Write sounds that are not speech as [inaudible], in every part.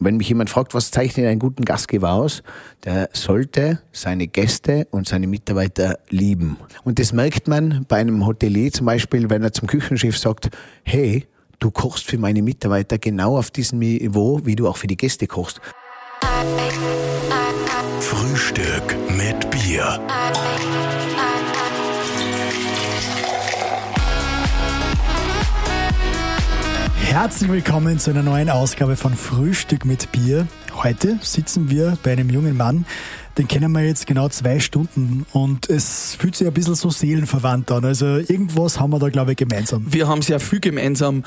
wenn mich jemand fragt, was zeichnet einen guten Gastgeber aus, der sollte seine Gäste und seine Mitarbeiter lieben. Und das merkt man bei einem Hotelier zum Beispiel, wenn er zum Küchenchef sagt, hey, du kochst für meine Mitarbeiter genau auf diesem Niveau, wie du auch für die Gäste kochst. Frühstück mit Bier. Herzlich willkommen zu einer neuen Ausgabe von Frühstück mit Bier. Heute sitzen wir bei einem jungen Mann, den kennen wir jetzt genau zwei Stunden und es fühlt sich ein bisschen so seelenverwandt an. Also irgendwas haben wir da, glaube ich, gemeinsam. Wir haben sehr viel gemeinsam.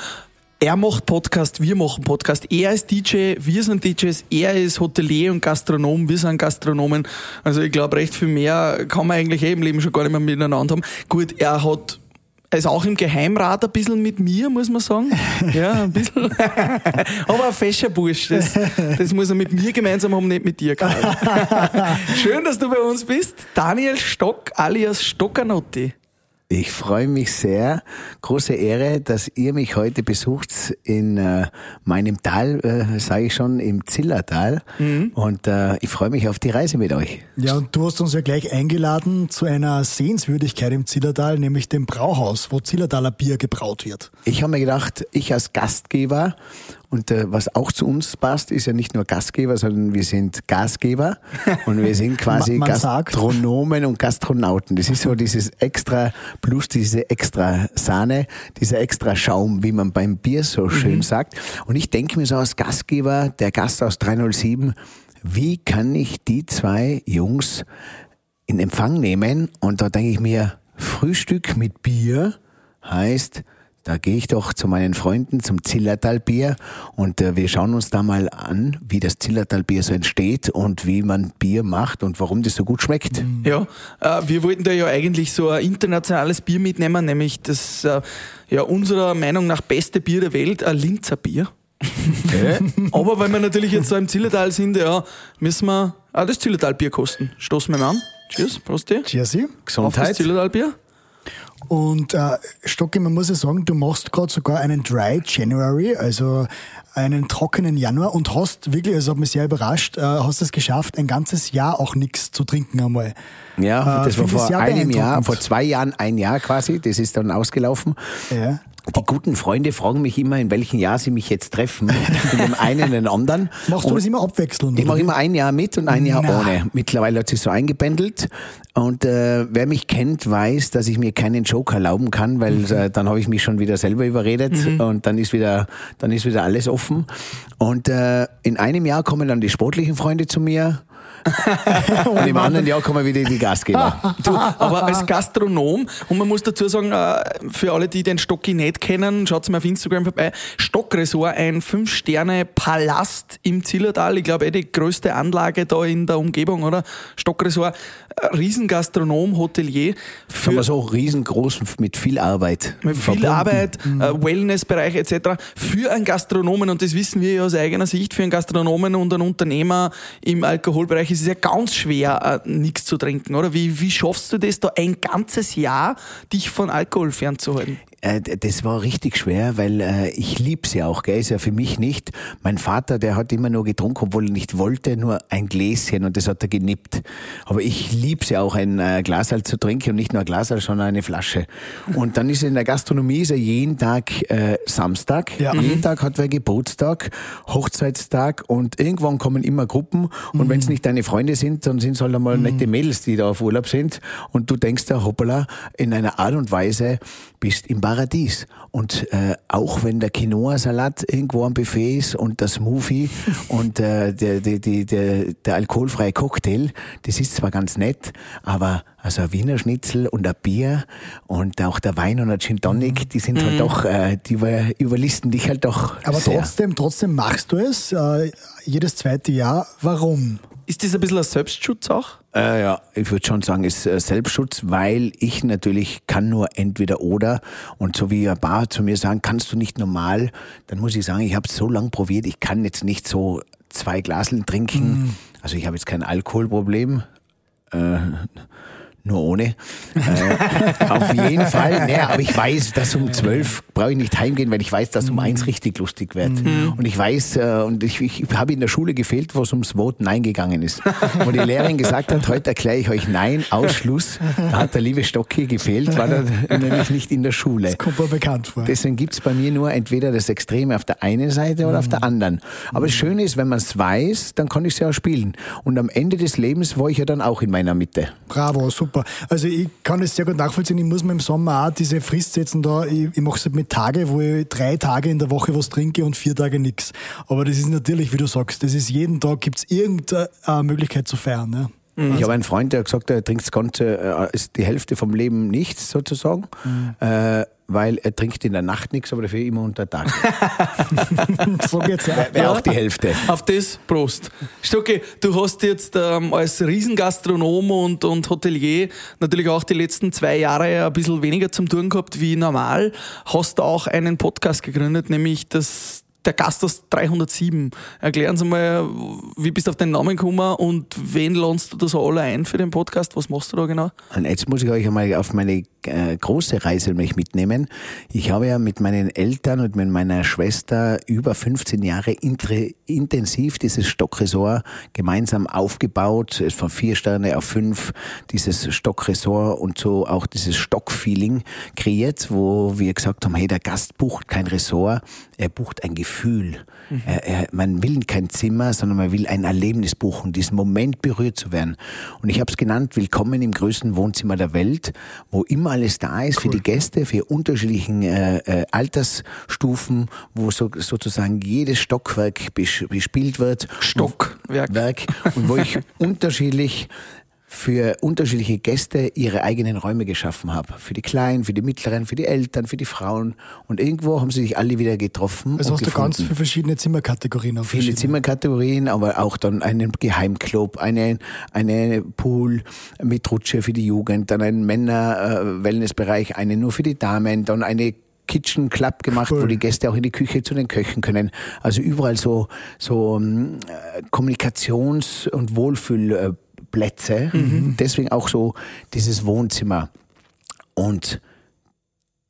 Er macht Podcast, wir machen Podcast. Er ist DJ, wir sind DJs. Er ist Hotelier und Gastronom, wir sind Gastronomen. Also ich glaube, recht viel mehr kann man eigentlich eh im Leben schon gar nicht mehr miteinander haben. Gut, er hat ist auch im Geheimrat ein bisschen mit mir, muss man sagen. [laughs] Ja, ein bisschen. [laughs] Aber ein fescher Bursch. Das, das muss er mit mir gemeinsam haben, nicht mit dir, Karl. [laughs] Schön, dass du bei uns bist. Daniel Stock alias Stockanotti. Ich freue mich sehr. Große Ehre, dass ihr mich heute besucht in äh, meinem Tal, äh, sage ich schon, im Zillertal. Mhm. Und äh, ich freue mich auf die Reise mit euch. Ja, und du hast uns ja gleich eingeladen zu einer Sehenswürdigkeit im Zillertal, nämlich dem Brauhaus, wo Zillertaler Bier gebraut wird. Ich habe mir gedacht, ich als Gastgeber und äh, was auch zu uns passt, ist ja nicht nur Gastgeber, sondern wir sind Gasgeber und wir sind [laughs] quasi Gastronomen und Gastronauten. Das ist so dieses extra Plus, diese extra Sahne, dieser extra Schaum, wie man beim Bier so schön mhm. sagt. Und ich denke mir so als Gastgeber, der Gast aus 307, wie kann ich die zwei Jungs in Empfang nehmen? Und da denke ich mir, Frühstück mit Bier heißt da gehe ich doch zu meinen Freunden zum Zillertalbier und äh, wir schauen uns da mal an, wie das Zillertalbier so entsteht und wie man Bier macht und warum das so gut schmeckt. Mhm. Ja, äh, wir wollten da ja eigentlich so ein internationales Bier mitnehmen, nämlich das äh, ja unserer Meinung nach beste Bier der Welt, ein Linzer Bier. [laughs] Okay. Aber weil wir natürlich jetzt so im Zillertal sind, ja, müssen wir auch das Zillertalbier kosten. Stoßen wir mal an. Cheers, Prost. Cheers. Gesundheit. Auf das Zillertalbier. Und äh, Stocki, man muss ja sagen, du machst gerade sogar einen Dry January, also einen trockenen Januar und hast wirklich, also hat mich sehr überrascht, äh, hast es geschafft, ein ganzes Jahr auch nichts zu trinken einmal. Ja, äh, das war vor einem Jahr, vor zwei Jahren ein Jahr quasi, das ist dann ausgelaufen. Ja. Die guten Freunde fragen mich immer, in welchem Jahr sie mich jetzt treffen. [laughs] In dem einen und dem anderen. Machst du das immer abwechselnd? Ich mache immer ein Jahr mit und ein Jahr Na. ohne. Mittlerweile hat sich so eingependelt. Und äh, wer mich kennt, weiß, dass ich mir keinen Joke erlauben kann, weil mhm. äh, dann habe ich mich schon wieder selber überredet mhm. und dann ist wieder, dann ist wieder alles offen. Und äh, in einem Jahr kommen dann die sportlichen Freunde zu mir [laughs] und im anderen Jahr kommen wieder die Gastgeber. [laughs] du, aber als Gastronom, und man muss dazu sagen, äh, für alle, die den Stocki nicht kennen, schaut mal auf Instagram vorbei. Stockresort, ein Fünf-Sterne-Palast im Zillertal. Ich glaube, eh die größte Anlage da in der Umgebung, oder? Stockresort, Riesengastronom, Hotelier. Für Kann man so riesengroß mit viel Arbeit. Mit viel verbunden. Arbeit, mhm. äh, Wellnessbereich etc. Für einen Gastronomen, und das wissen wir ja aus eigener Sicht, für einen Gastronomen und einen Unternehmer im Alkoholbereich ist es ja ganz schwer, äh, nichts zu trinken, oder? Wie, wie schaffst du das da ein ganzes Jahr, dich von Alkohol fernzuhalten? Äh, das war richtig schwer, weil äh, ich lieb's ja auch, gell? Ist ja für mich nicht. Mein Vater, der hat immer nur getrunken, obwohl er nicht wollte, nur ein Gläschen und das hat er genippt. Aber ich lieb's ja auch, ein äh, Glas halt zu trinken und nicht nur ein Glas, sondern eine Flasche. Und dann ist in der Gastronomie ist ja jeden Tag äh, Samstag, ja. jeden mhm. Tag hat wer Geburtstag, Hochzeitstag und irgendwann kommen immer Gruppen und mhm. wenn es nicht deine Freunde sind, dann sind es halt einmal mhm. nette Mädels, die da auf Urlaub sind und du denkst da, hoppala, in einer Art und Weise bist im Paradies. Und äh, auch wenn der Quinoa-Salat irgendwo am Buffet ist und das Smoothie [laughs] und äh, der, der, der, der alkoholfreie Cocktail, das ist zwar ganz nett, aber also ein Wiener Schnitzel und ein Bier und auch der Wein und ein Gin Tonic, die sind halt mhm. halt doch, äh, die überlisten dich halt doch. Aber sehr. trotzdem, trotzdem machst du es äh, jedes zweite Jahr. Warum? Ist das ein bisschen ein Selbstschutz auch? Äh, ja, ich würde schon sagen, ist äh, Selbstschutz, weil ich natürlich kann nur entweder oder. Und so wie ein Bar zu mir sagen, kannst du nicht normal, dann muss ich sagen, ich habe es so lange probiert, ich kann jetzt nicht so zwei Glaseln trinken. Mm. Also ich habe jetzt kein Alkoholproblem. Äh, nur ohne. Äh, auf jeden Fall. Naja, aber ich weiß, dass um zwölf brauche ich nicht heimgehen, weil ich weiß, dass um eins richtig lustig wird. Mhm. Und ich weiß, äh, und ich, ich habe in der Schule gefehlt, wo es ums Wort Nein gegangen ist. Wo die Lehrerin gesagt hat, heute erkläre ich euch Nein, Ausschluss. Da hat der liebe Stocki gefehlt, war er nämlich nicht in der Schule. Das kommt mir bekannt vor. Deswegen gibt's bei mir nur entweder das Extreme auf der einen Seite oder auf der anderen. Aber das Schöne ist, wenn man es weiß, dann kann ich es ja auch spielen. Und am Ende des Lebens war ich ja dann auch in meiner Mitte. Bravo, super. Also ich kann es sehr gut nachvollziehen. Ich muss mir im Sommer auch diese Frist setzen da. Ich, ich mache es halt mit Tage, wo ich drei Tage in der Woche was trinke und vier Tage nichts. Aber das ist natürlich, wie du sagst, das ist jeden Tag gibt's irgendeine Möglichkeit zu feiern. Ne? Ich habe einen Freund, der hat gesagt, er trinkt das Ganze, äh, ist die Hälfte vom Leben nichts sozusagen, äh, weil er trinkt in der Nacht nichts, aber dafür immer unter Tag. [laughs] so geht's ja. Wäre auch die Hälfte. Auf das Prost. Stocki, du hast jetzt ähm, als Riesengastronom und, und Hotelier natürlich auch die letzten zwei Jahre ein bisschen weniger zum tun gehabt wie normal. Hast auch einen Podcast gegründet, nämlich das der Gasthaus 307. Erklären Sie mal, wie bist du auf den Namen gekommen und wen lohnst du da so alle ein für den Podcast? Was machst du da genau? Und jetzt muss ich euch einmal auf meine äh, große Reise mich mitnehmen. Ich habe ja mit meinen Eltern und mit meiner Schwester über 15 Jahre intensiv dieses Stockresort gemeinsam aufgebaut, von vier Sterne auf fünf, dieses Stockresort und so auch dieses Stockfeeling kreiert, wo wir gesagt haben, hey, der Gast bucht kein Resort, er bucht ein Gefühl. Er, er, man will kein Zimmer, sondern man will ein Erlebnis buchen, diesen Moment berührt zu werden. Und ich habe es genannt, willkommen im größten Wohnzimmer der Welt, wo immer alles da ist für die Gäste, für unterschiedlichen äh, äh, Altersstufen, wo so, sozusagen jedes Stockwerk bes bespielt wird. Stockwerk. Werk, und wo ich [laughs] unterschiedlich für unterschiedliche Gäste ihre eigenen Räume geschaffen habe. Für die Kleinen, für die Mittleren, für die Eltern, für die Frauen. Und irgendwo haben sie sich alle wieder getroffen. Also hast gefunden. du ganz viele verschiedene Zimmerkategorien. Auf Viele verschiedene- Zimmerkategorien, aber auch dann einen Geheimclub, einen, eine Pool mit Rutsche für die Jugend, dann einen Männer-Wellnessbereich, einen nur für die Damen, dann eine Kitchen Club gemacht, Cool. wo die Gäste auch in die Küche zu den Köchen können. Also überall so, so ähm, äh, Kommunikations- und Wohlfühlplätze. Deswegen auch so dieses Wohnzimmer. Und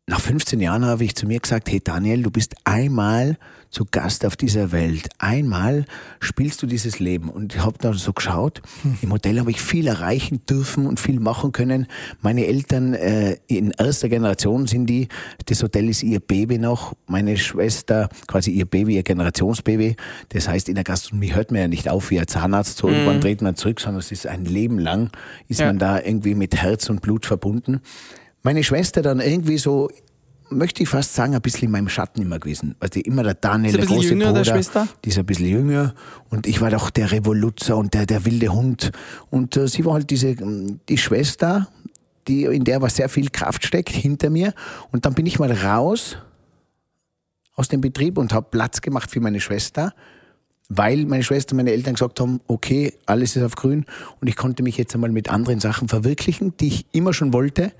nach 15 Jahren habe ich zu mir gesagt, hey Daniel, du bist einmal zu Gast auf dieser Welt. Einmal spielst du dieses Leben. Und ich habe da so geschaut, im Hotel habe ich viel erreichen dürfen und viel machen können. Meine Eltern äh, in erster Generation sind die, das Hotel ist ihr Baby noch. Meine Schwester quasi ihr Baby, ihr Generationsbaby. Das heißt, in der Gastronomie hört man ja nicht auf wie ein Zahnarzt, so irgendwann dreht man zurück, sondern es ist ein Leben lang, ist Ja. man da irgendwie mit Herz und Blut verbunden meine Schwester dann irgendwie so, möchte ich fast sagen, ein bisschen in meinem Schatten immer gewesen. Also immer der Daniel, Ist der große jünger, der Bruder, Schwester? die ist ein bisschen jünger und ich war doch der Revoluzer und der, der wilde Hund. Und äh, sie war halt diese, ähm, die Schwester, die, in der was sehr viel Kraft steckt, hinter mir. Und dann bin ich mal raus aus dem Betrieb und habe Platz gemacht für meine Schwester weil meine Schwester und meine Eltern gesagt haben, okay, alles ist auf grün und ich konnte mich jetzt einmal mit anderen Sachen verwirklichen, die ich immer schon wollte,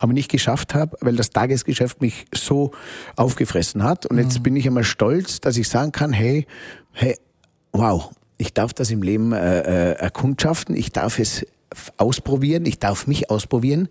aber nicht geschafft habe, weil das Tagesgeschäft mich so aufgefressen hat. Und jetzt bin ich einmal stolz, dass ich sagen kann, hey, hey, wow, ich darf das im Leben äh, äh, erkundschaften, ich darf es ausprobieren, ich darf mich ausprobieren.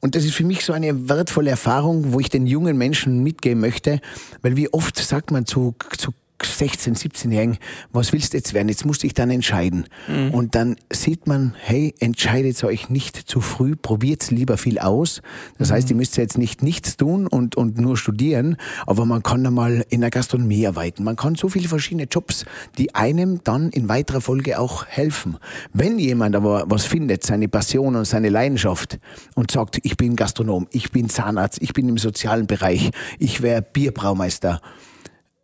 Und das ist für mich so eine wertvolle Erfahrung, wo ich den jungen Menschen mitgeben möchte, weil wie oft sagt man zu, zu 16, 17-Jährigen, was willst du jetzt werden? Jetzt musst du dich dann entscheiden. Und dann sieht man, hey, entscheidet euch nicht zu früh, probiert's lieber viel aus. Das heißt, ihr müsst jetzt nicht nichts tun und, und nur studieren, aber man kann einmal in der Gastronomie arbeiten. Man kann so viele verschiedene Jobs, die einem dann in weiterer Folge auch helfen. Wenn jemand aber was findet, seine Passion und seine Leidenschaft und sagt, ich bin Gastronom, ich bin Zahnarzt, ich bin im sozialen Bereich, ich wäre Bierbraumeister,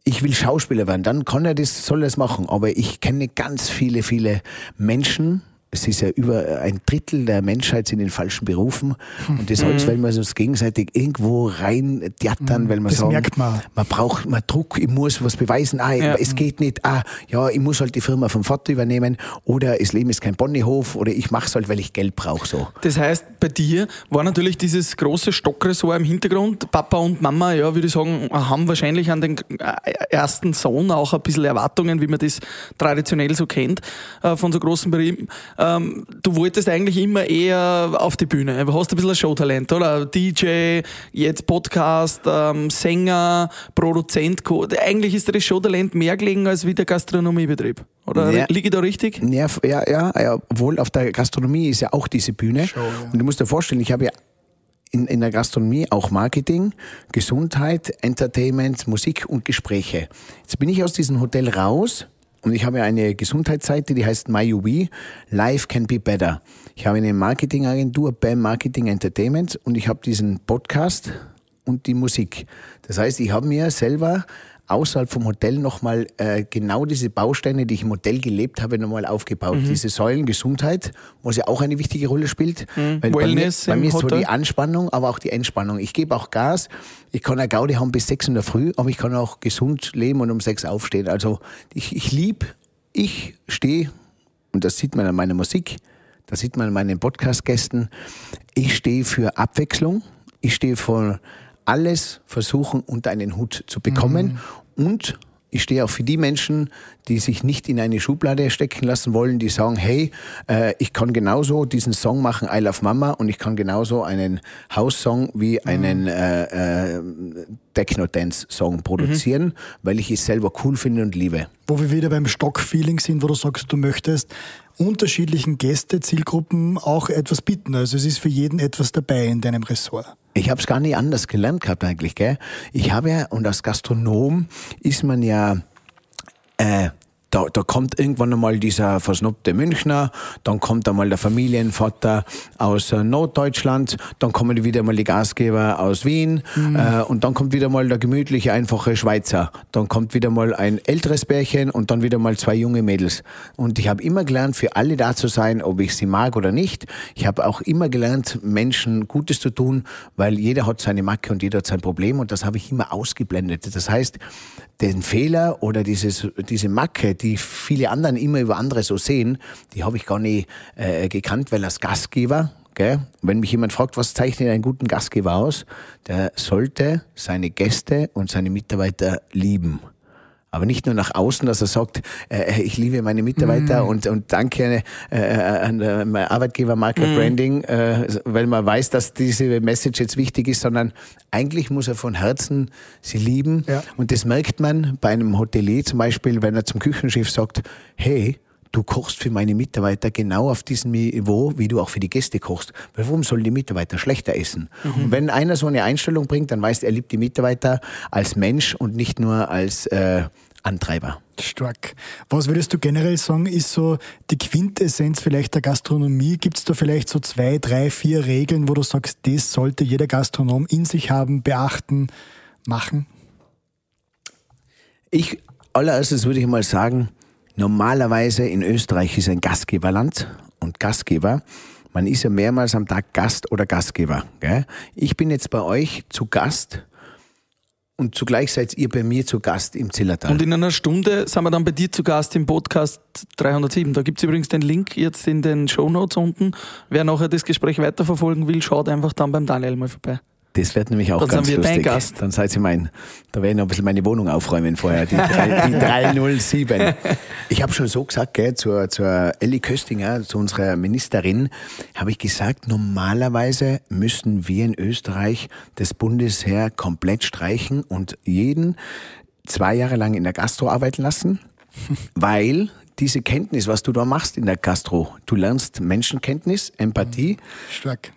ich will Schauspieler werden, dann kann er das, soll er das machen. Aber ich kenne ganz viele, viele Menschen. Es ist ja über ein Drittel der Menschheit sind in falschen Berufen. Und das alles, weil wir uns gegenseitig irgendwo rein theatern, weil wir Das sagen, merkt man. man braucht man Druck, ich muss was beweisen, ah, Ja. es geht nicht, ah, ja, ich muss halt die Firma vom Vater übernehmen oder das Leben ist kein Ponyhof oder ich mache es halt, weil ich Geld brauche. So. Das heißt, bei dir war natürlich dieses große Stockressort im Hintergrund. Papa und Mama, ja, würde ich sagen, haben wahrscheinlich an den äh, ersten Sohn auch ein bisschen Erwartungen, wie man das traditionell so kennt, äh, von so großen Betrieben. Ähm, du wolltest eigentlich immer eher auf die Bühne. Du hast ein bisschen ein Showtalent, oder? DJ, jetzt Podcast, ähm, Sänger, Produzent. Eigentlich ist dir das Showtalent mehr gelegen als wie der Gastronomiebetrieb. Oder ja. liege ich da richtig? Ja, ja, ja, ja, obwohl auf der Gastronomie ist ja auch diese Bühne. Show, ja. Und du musst dir vorstellen, ich habe ja in, in der Gastronomie auch Marketing, Gesundheit, Entertainment, Musik und Gespräche. Jetzt bin ich aus diesem Hotel raus und ich habe eine Gesundheitsseite, die heißt MyUB, Life Can Be Better. Ich habe eine Marketingagentur, BAM Marketing Entertainment und ich habe diesen Podcast und die Musik. Das heißt, ich habe mir selber außerhalb vom Hotel nochmal äh, genau diese Bausteine, die ich im Hotel gelebt habe, nochmal aufgebaut. Mhm. Diese Säulen Gesundheit, was ja auch eine wichtige Rolle spielt. Mhm. Wellness bei mir, bei mir ist so die Anspannung, aber auch die Entspannung. Ich gebe auch Gas. Ich kann eine Gaudi haben bis sechs in der Früh, aber ich kann auch gesund leben und um sechs aufstehen. Also ich, ich liebe, ich stehe, und das sieht man an meiner Musik, das sieht man an meinen Podcast-Gästen, ich stehe für Abwechslung. Ich stehe für alles versuchen unter einen Hut zu bekommen mhm. und ich stehe auch für die Menschen, die sich nicht in eine Schublade stecken lassen wollen, die sagen, hey, äh, ich kann genauso diesen Song machen, I Love Mama, und ich kann genauso einen House-Song wie mhm. einen äh, äh, Techno-Dance-Song produzieren, mhm. weil ich es selber cool finde und liebe. Wo wir wieder beim Stock-Feeling sind, wo du sagst, du möchtest unterschiedlichen Gäste, Zielgruppen auch etwas bieten. Also es ist für jeden etwas dabei in deinem Ressort. Ich habe es gar nicht anders gelernt gehabt eigentlich, gell? Ich habe ja, und als Gastronom ist man ja äh, da, da kommt irgendwann einmal dieser versnobte Münchner, dann kommt einmal der Familienvater aus äh, Norddeutschland, dann kommen wieder mal die Gastgeber aus Wien mhm. äh, und dann kommt wieder mal der gemütliche, einfache Schweizer. Dann kommt wieder mal ein älteres Bärchen und dann wieder mal zwei junge Mädels. Und ich habe immer gelernt, für alle da zu sein, ob ich sie mag oder nicht. Ich habe auch immer gelernt, Menschen Gutes zu tun, weil jeder hat seine Macke und jeder hat sein Problem und das habe ich immer ausgeblendet. Das heißt, den Fehler oder dieses, diese Macke, die viele anderen immer über andere so sehen, die habe ich gar nicht äh, gekannt, weil als Gastgeber, gell, wenn mich jemand fragt, was zeichnet einen guten Gastgeber aus, der sollte seine Gäste und seine Mitarbeiter lieben aber nicht nur nach außen, dass er sagt, äh, ich liebe meine Mitarbeiter mm. und, und danke äh, an äh, mein Arbeitgeber Market mm. Branding, äh, weil man weiß, dass diese Message jetzt wichtig ist, sondern eigentlich muss er von Herzen sie lieben. Ja. Und das merkt man bei einem Hotelier zum Beispiel, wenn er zum Küchenchef sagt, hey, du kochst für meine Mitarbeiter genau auf diesem Niveau, wie du auch für die Gäste kochst. Weil warum sollen die Mitarbeiter schlechter essen? Mhm. Und wenn einer so eine Einstellung bringt, dann weißt er liebt die Mitarbeiter als Mensch und nicht nur als äh, Antreiber. Stark. Was würdest du generell sagen, ist so die Quintessenz vielleicht der Gastronomie? Gibt es da vielleicht so zwei, drei, vier Regeln, wo du sagst, das sollte jeder Gastronom in sich haben, beachten, machen? Ich, allererstes würde ich mal sagen, Normalerweise in Österreich ist ein Gastgeberland und Gastgeber. Man ist ja mehrmals am Tag Gast oder Gastgeber. Gell? Ich bin jetzt bei euch zu Gast und zugleich seid ihr bei mir zu Gast im Zillertal. Und in einer Stunde sind wir dann bei dir zu Gast im Podcast 307. Da gibt es übrigens den Link jetzt in den Show Notes unten. Wer nachher das Gespräch weiterverfolgen will, schaut einfach dann beim Daniel mal vorbei. Das wird nämlich auch dann ganz lustig. Dein Gast. Dann seid ihr mein, da werde ich noch ein bisschen meine Wohnung aufräumen vorher, die, die 307. Ich habe schon so gesagt, gell, zur, zur Elli Köstinger, zu unserer Ministerin, habe ich gesagt, normalerweise müssen wir in Österreich das Bundesheer komplett streichen und jeden zwei Jahre lang in der Gastro arbeiten lassen, [laughs] weil diese Kenntnis, was du da machst in der Gastro, du lernst Menschenkenntnis, Empathie. Stark.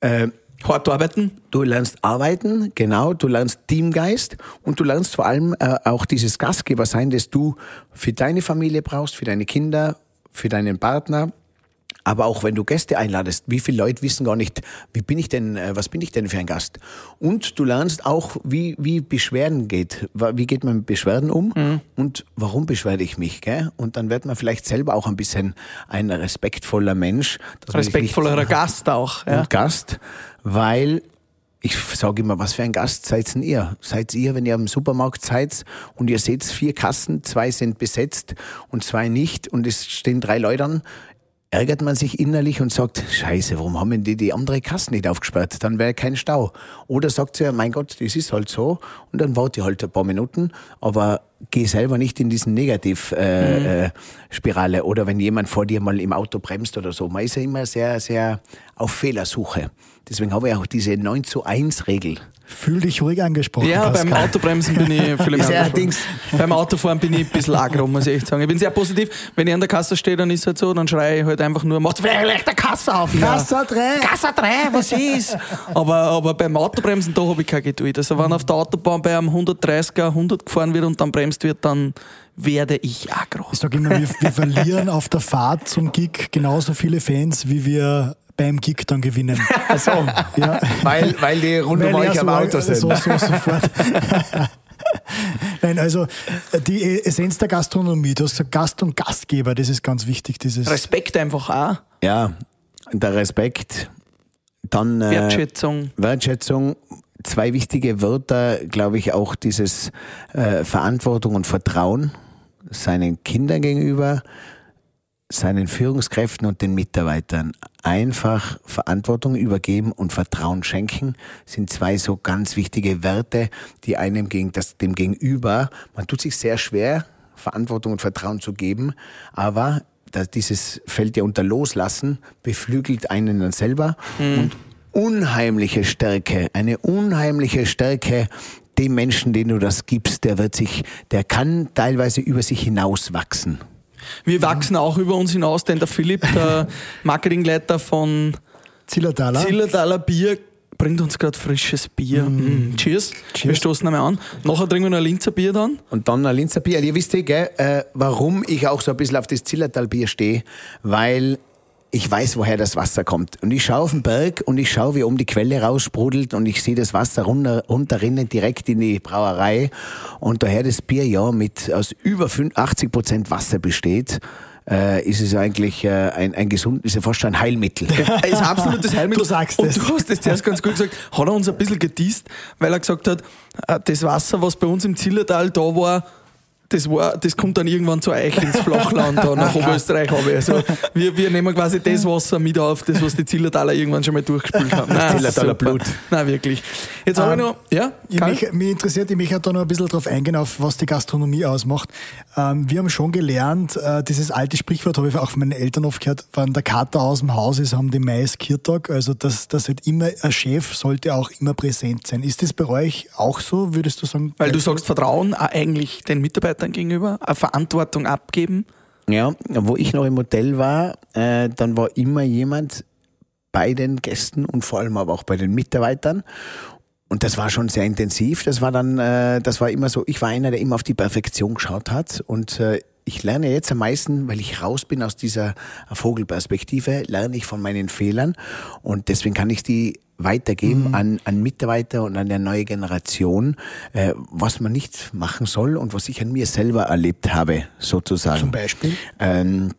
Äh, Hart arbeiten? Du lernst arbeiten, genau, du lernst Teamgeist und du lernst vor allem äh, auch dieses Gastgeber sein, das du für deine Familie brauchst, für deine Kinder, für deinen Partner, aber auch wenn du Gäste einladest, wie viele Leute wissen gar nicht, wie bin ich denn, äh, was bin ich denn für ein Gast? Und du lernst auch, wie, wie Beschwerden geht. Wie geht man mit Beschwerden um? Mhm. Und warum beschwerde ich mich? Gell? Und dann wird man vielleicht selber auch ein bisschen ein respektvoller Mensch. Respektvollerer Gast auch. Ja. Und Gast, weil ich sage immer, was für ein Gast seid denn ihr? Seid ihr, wenn ihr am Supermarkt seid und ihr seht vier Kassen, zwei sind besetzt und zwei nicht und es stehen drei Leute an, ärgert man sich innerlich und sagt, scheiße, warum haben die die andere Kasse nicht aufgesperrt? Dann wäre kein Stau. Oder sagt sie, mein Gott, das ist halt so und dann warte ich halt ein paar Minuten, aber geh selber nicht in diesen Negativ-Spirale. Äh, Spirale. oder wenn jemand vor dir mal im Auto bremst oder so. Man ist ja immer sehr, sehr auf Fehlersuche. Deswegen habe ich auch diese 9 zu 1 Regel. Fühl dich ruhig angesprochen. Ja, Pascal. beim Autobremsen bin ich viel [laughs] mehr. Beim Autofahren bin ich ein bisschen aggro, muss ich echt sagen. Ich bin sehr positiv. Wenn ich an der Kasse stehe, dann ist halt so, dann schreie ich halt einfach nur, macht vielleicht der Kasse auf. Ja. Kassa 3. Kasse 3, was ist? aber, aber beim Autobremsen, da habe ich keine Geduld. Also wenn auf der Autobahn bei einem 130er 100 gefahren wird und dann bremst wird, dann werde ich aggro. Ich sage immer, wir, wir [laughs] verlieren auf der Fahrt zum Gig genauso viele Fans, wie wir beim Gig dann gewinnen. Also, Ja. weil, weil die rund um Weil euch ja am so- Auto sind. So, so sofort. [laughs] Nein, also die Essenz der Gastronomie, du hast gesagt Gast und Gastgeber, das ist ganz wichtig, dieses Respekt einfach auch. Ja, der Respekt, dann äh, Wertschätzung. Wertschätzung. Zwei wichtige Wörter, glaube ich, auch dieses äh, Verantwortung und Vertrauen seinen Kindern gegenüber, seinen Führungskräften und den Mitarbeitern. Einfach Verantwortung übergeben und Vertrauen schenken sind zwei so ganz wichtige Werte, die einem gegen das, dem Gegenüber, man tut sich sehr schwer, Verantwortung und Vertrauen zu geben, aber dieses Feld ja unter Loslassen beflügelt einen dann selber und unheimliche Stärke, eine unheimliche Stärke dem Menschen, den du das gibst, der wird sich, der kann teilweise über sich hinauswachsen. Wir wachsen auch über uns hinaus, denn der Philipp, der [laughs] Marketingleiter von Zillertaler. Zillertaler Bier, bringt uns gerade frisches Bier. Mm. Cheers. Wir stoßen einmal an. Nachher trinken wir noch ein Linzer Bier dann. Und dann ein Linzer Bier. Ihr wisst eh, gell, äh, warum ich auch so ein bisschen auf das Zillertalbier stehe, weil ich weiß, woher das Wasser kommt. Und ich schaue auf den Berg und ich schaue, wie oben die Quelle raussprudelt und ich sehe das Wasser runter, runterrinnen direkt in die Brauerei. Und daher das Bier ja mit aus über 80 Prozent Wasser besteht, äh, ist es eigentlich äh, ein, ein gesund, ist ja fast schon ein Heilmittel. Er [laughs] ist absolutes Heilmittel. Du sagst Und es. du hast das zuerst ganz gut gesagt. Hat er uns ein bisschen geteased, weil er gesagt hat, äh, das Wasser, was bei uns im Zillertal da war, das, war, das kommt dann irgendwann zu euch ins Flachland, da nach [laughs] Oberösterreich. Habe ich. Also wir, wir nehmen quasi das Wasser mit auf, das, was die Zillertaler irgendwann schon mal durchgespült haben. [laughs] Nein, Zillertaler. Blut. Nein, wirklich. Jetzt habe ich Ähm, noch, ja, mich, mich interessiert, ich möchte da noch ein bisschen drauf eingehen, auf was die Gastronomie ausmacht. Ähm, wir haben schon gelernt, äh, dieses alte Sprichwort habe ich auch von meinen Eltern oft gehört, wenn der Kater aus dem Haus ist, haben die Mais Kirtag. Also das, das wird immer, ein Chef sollte auch immer präsent sein. Ist das bei euch auch so, würdest du sagen? Weil du sagst, Vertrauen eigentlich den Mitarbeitern gegenüber, eine Verantwortung abgeben. Ja, wo ich noch im Hotel war, äh, dann war immer jemand bei den Gästen und vor allem aber auch bei den Mitarbeitern. Und das war schon sehr intensiv. Das war dann, äh, das war immer so, ich war einer, der immer auf die Perfektion geschaut hat. Und äh, ich lerne jetzt am meisten, weil ich raus bin aus dieser Vogelperspektive, lerne ich von meinen Fehlern. Und deswegen kann ich die weitergeben an, an Mitarbeiter und an der neue Generation, äh, was man nicht machen soll und was ich an mir selber erlebt habe, sozusagen. Zum Beispiel? Ähm,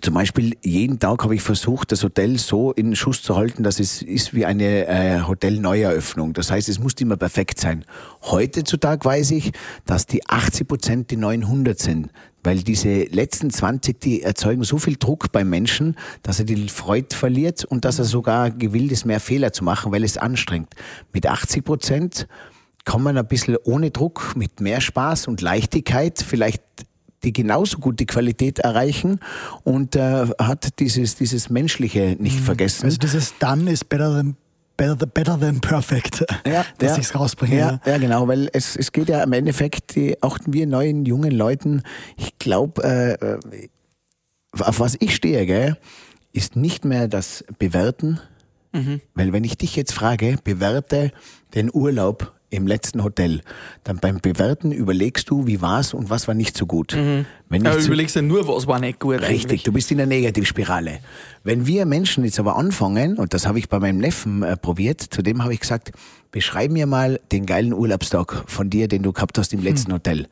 zum Beispiel jeden Tag habe ich versucht, das Hotel so in Schuss zu halten, dass es ist wie eine äh, Hotelneueröffnung. Das heißt, es muss immer perfekt sein. Heutzutage weiß ich, dass die 80 Prozent die 900 sind, weil diese letzten 20, die erzeugen so viel Druck beim Menschen, dass er die Freude verliert und dass er sogar gewillt ist, mehr Fehler zu machen, weil es anstrengt. Mit 80 Prozent kann man ein bisschen ohne Druck, mit mehr Spaß und Leichtigkeit vielleicht die genauso gute Qualität erreichen und äh, hat dieses, dieses Menschliche nicht vergessen. Also dieses Done is better than, better, better than perfect, [laughs] dass ich's rausbringe. Ja, ja, genau, weil es, es geht ja im Endeffekt, die, auch wir neuen, jungen Leuten, ich glaube, äh, äh, auf was ich stehe, gell, ist nicht mehr das Bewerten, weil wenn ich dich jetzt frage, bewerte den Urlaub im letzten Hotel, dann beim Bewerten überlegst du, wie war's und was war nicht so gut. Wenn Ja, nicht du so- überlegst ja nur, was war nicht gut. Richtig, eigentlich. du bist in der Negativspirale. Wenn wir Menschen jetzt aber anfangen, und das habe ich bei meinem Neffen äh, probiert, zu dem habe ich gesagt, beschreib mir mal den geilen Urlaubstag von dir, den du gehabt hast im letzten Hotel.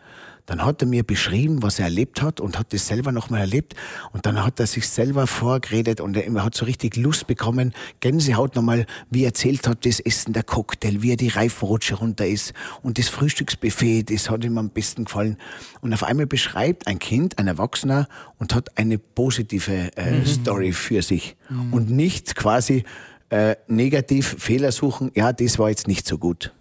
Dann hat er mir beschrieben, was er erlebt hat und hat das selber nochmal erlebt. Und dann hat er sich selber vorgeredet und er hat so richtig Lust bekommen, Gänsehaut nochmal, wie er erzählt hat, das Essen, der Cocktail, wie er die Reifenrutsche runter ist und das Frühstücksbuffet, das hat ihm am besten gefallen. Und auf einmal beschreibt ein Kind, ein Erwachsener und hat eine positive äh, Story für sich und nicht quasi äh, negativ Fehler suchen, ja, das war jetzt nicht so gut.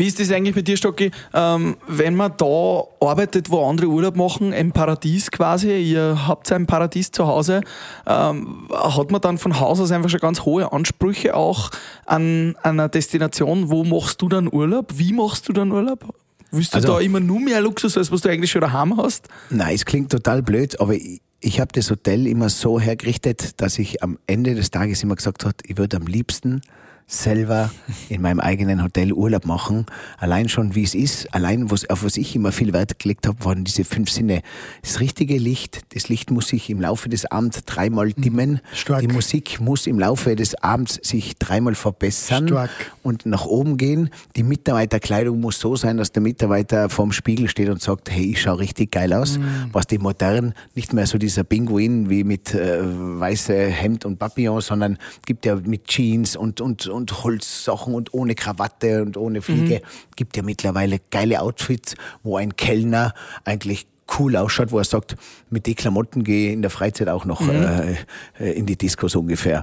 Wie ist das eigentlich bei dir, Stocki? Ähm, wenn man da arbeitet, wo andere Urlaub machen, im Paradies quasi, ihr habt ein Paradies zu Hause, ähm, hat man dann von Haus aus einfach schon ganz hohe Ansprüche auch an, an einer Destination. Wo machst du dann Urlaub? Wie machst du dann Urlaub? Willst du Also- da immer nur mehr Luxus, als was du eigentlich schon daheim hast? Nein, es klingt total blöd, aber ich, ich habe das Hotel immer so hergerichtet, dass ich am Ende des Tages immer gesagt habe, ich würde am liebsten selber in meinem eigenen Hotel Urlaub machen. Allein schon, wie es ist, allein was, auf was ich immer viel Wert gelegt habe, waren diese fünf Sinne. Das richtige Licht, das Licht muss sich im Laufe des Abends dreimal dimmen. Stark. Die Musik muss im Laufe des Abends sich dreimal verbessern Stark. und nach oben gehen. Die Mitarbeiterkleidung muss so sein, dass der Mitarbeiter vorm Spiegel steht und sagt, hey, ich schaue richtig geil aus. Was die modern, nicht mehr so dieser Pinguin wie mit äh, weiße Hemd und Papillon, sondern gibt ja mit Jeans und, und, und Holzsachen und ohne Krawatte und ohne Fliege. Gibt ja mittlerweile geile Outfits, wo ein Kellner eigentlich cool ausschaut, wo er sagt, mit den Klamotten gehe ich in der Freizeit auch noch äh, äh, in die Disco so ungefähr.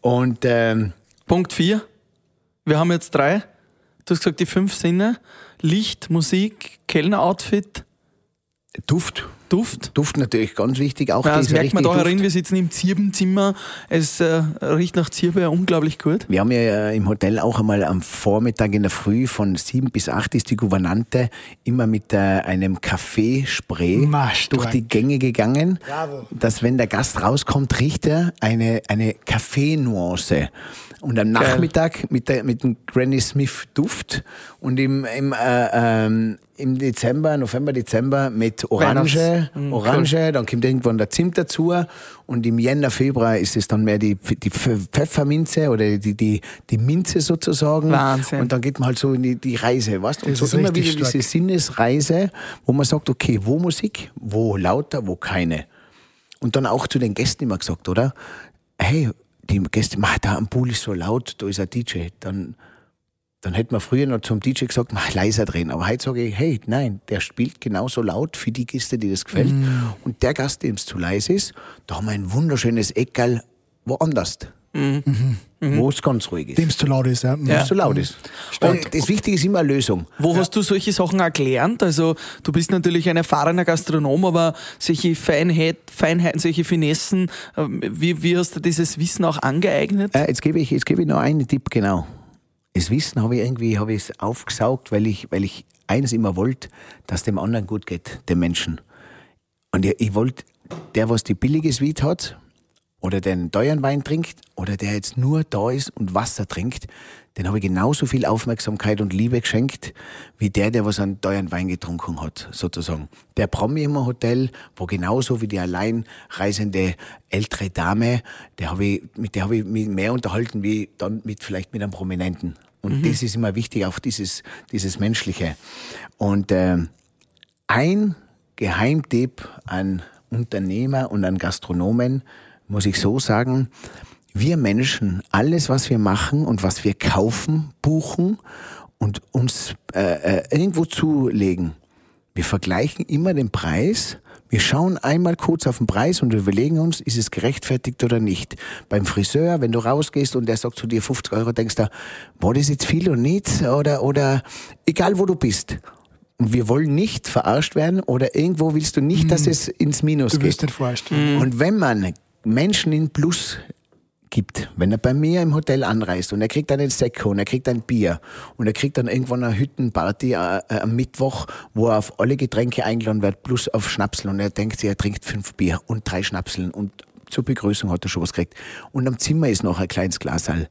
Und ähm, Punkt 4. Wir haben jetzt drei. Du hast gesagt, die fünf Sinne. Licht, Musik, Kellner-Outfit, Duft. Duft. Duft natürlich ganz wichtig, auch Ja, das merkt man da richtige herin, Duft. wir sitzen im Zirbenzimmer. Es äh, riecht nach Zirbe unglaublich gut. Wir haben ja äh, im Hotel auch einmal am Vormittag in der Früh von sieben bis acht ist die Gouvernante immer mit äh, einem Kaffeespray durch die Gänge gegangen, Bravo. dass wenn der Gast rauskommt, riecht er eine, eine Kaffeenuance. Und am Nachmittag mit, der, mit dem Granny Smith Duft und im, im, äh, ähm, im Dezember, November, Dezember mit Orange, Mm, Orange, dann kommt irgendwann der Zimt dazu und im Jänner, Februar ist es dann mehr die, die Pf- Pfefferminze oder die, die, die Minze sozusagen. Wahnsinn. Und dann geht man halt so in die, die Reise, weißt du? Und Das so ist immer wieder stark. diese Sinnesreise, wo man sagt, okay, wo Musik, wo lauter, wo keine. Und dann auch zu den Gästen immer gesagt, oder? Hey, die Gäste, mach, da am Pool ist so laut, da ist ein DJ. Dann, dann hätte man früher noch zum DJ gesagt, mach leiser drehen. Aber heute sage ich, hey, nein, der spielt genauso laut für die Gäste, die das gefällt. Mm. Und der Gast, dem es zu leise ist, da haben wir ein wunderschönes Eckerl woanders. Wo es ganz ruhig ist. Dem es zu laut ist. Ja. Wo es zu laut ist. Und das Wichtige ist immer eine Lösung. Wo hast du solche Sachen auch gelernt? Also du bist natürlich ein erfahrener Gastronom, aber solche Feinheit, Feinheiten, solche Finessen, ähm, wie, wie hast du dieses Wissen auch angeeignet? Äh, jetzt gebe ich, jetzt gebe ich noch einen Tipp, genau. Das Wissen habe ich irgendwie habe ich es aufgesaugt, weil ich, weil ich eines immer wollte, dass dem anderen gut geht, dem Menschen. Und ich, ich wollte, der, was die billige Suite hat, oder der einen teuren Wein trinkt, oder der jetzt nur da ist und Wasser trinkt, den habe ich genauso viel Aufmerksamkeit und Liebe geschenkt, wie der, der was einen teuren Wein getrunken hat, sozusagen. Der Promi im Hotel, wo genauso wie die alleinreisende ältere Dame, der habe ich, mit der habe ich mich mehr unterhalten, wie dann mit, vielleicht mit einem Prominenten. Und das ist immer wichtig, auch dieses, dieses Menschliche. Und, ähm, ein Geheimtipp an Unternehmer und an Gastronomen, muss ich so sagen, wir Menschen, alles, was wir machen und was wir kaufen, buchen und uns äh, äh, irgendwo zulegen, wir vergleichen immer den Preis. Wir schauen einmal kurz auf den Preis und überlegen uns, ist es gerechtfertigt oder nicht. Beim Friseur, wenn du rausgehst und der sagt zu dir 50 Euro, denkst du, war das jetzt viel oder nicht? Oder, oder egal wo du bist. Und wir wollen nicht verarscht werden oder irgendwo willst du nicht, dass es ins Minus Du geht. wirst nicht verarscht. Und wenn man Menschen in Plus gibt, wenn er bei mir im Hotel anreist und er kriegt einen Sekko und er kriegt ein Bier und er kriegt dann irgendwann eine Hüttenparty äh, äh, am Mittwoch, wo er auf alle Getränke eingeladen wird, plus auf Schnapsel und er denkt sich, er trinkt fünf Bier und drei Schnapseln und zur Begrüßung hat er schon was gekriegt. Und am Zimmer ist noch ein kleines Glasal.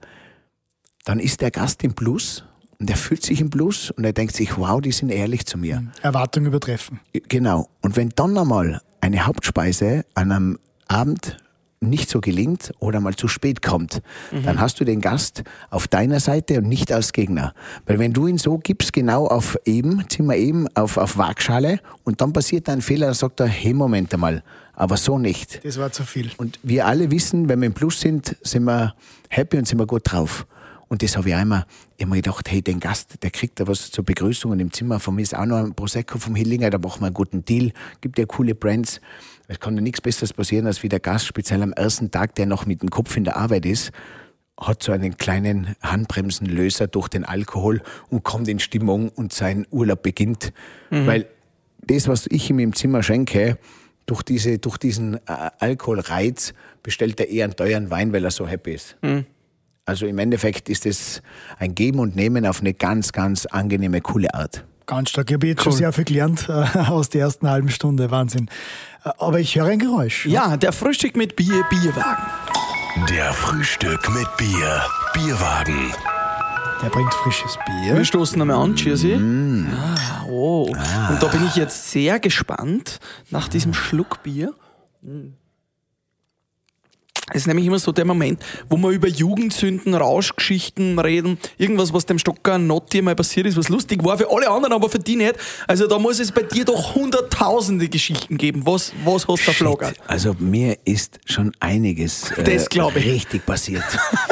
Dann ist der Gast im Plus und er fühlt sich im Plus und er denkt sich, wow, die sind ehrlich zu mir. Erwartung übertreffen. Genau. Und wenn dann einmal eine Hauptspeise an einem Abend nicht so gelingt oder mal zu spät kommt, dann hast du den Gast auf deiner Seite und nicht als Gegner. Weil wenn du ihn so gibst, genau auf eben, Zimmer eben, auf, auf Waagschale und dann passiert ein Fehler, dann sagt er, hey, Moment einmal, aber so nicht. Das war zu viel. Und wir alle wissen, wenn wir im Plus sind, sind wir happy und sind wir gut drauf. Und das habe ich einmal immer gedacht, hey, den Gast, der kriegt da was zur Begrüßung und im Zimmer von mir ist auch noch ein Prosecco vom Hillinger, da machen wir einen guten Deal, gibt ja coole Brands. Es kann ja nichts Besseres passieren, als wie der Gast, speziell am ersten Tag, der noch mit dem Kopf in der Arbeit ist, hat so einen kleinen Handbremsenlöser durch den Alkohol und kommt in Stimmung und sein Urlaub beginnt. Weil das, was ich ihm im Zimmer schenke, durch, diese, durch diesen äh, Alkoholreiz bestellt er eher einen teuren Wein, weil er so happy ist. Also im Endeffekt ist es ein Geben und Nehmen auf eine ganz, ganz angenehme, coole Art. Ganz stark. Ich habe jetzt schon sehr viel gelernt [laughs] äh, aus der ersten halben Stunde. Wahnsinn. Äh, aber ich höre ein Geräusch. Ja, der Frühstück mit Bier, Bierwagen. Der Frühstück mit Bier. Bierwagen. Der bringt frisches Bier. Wir stoßen einmal an, Cheersy. Ah, oh. Und da bin ich jetzt sehr gespannt nach diesem Schluck Bier. Es ist nämlich immer so der Moment, wo wir über Jugendsünden, Rauschgeschichten reden, irgendwas, was dem Stocker Notti mal passiert ist, was lustig war für alle anderen, aber für die nicht. Also da muss es bei dir doch hunderttausende Geschichten geben. Was, was hast du? Shit. Also mir ist schon einiges äh, Das ich. richtig passiert.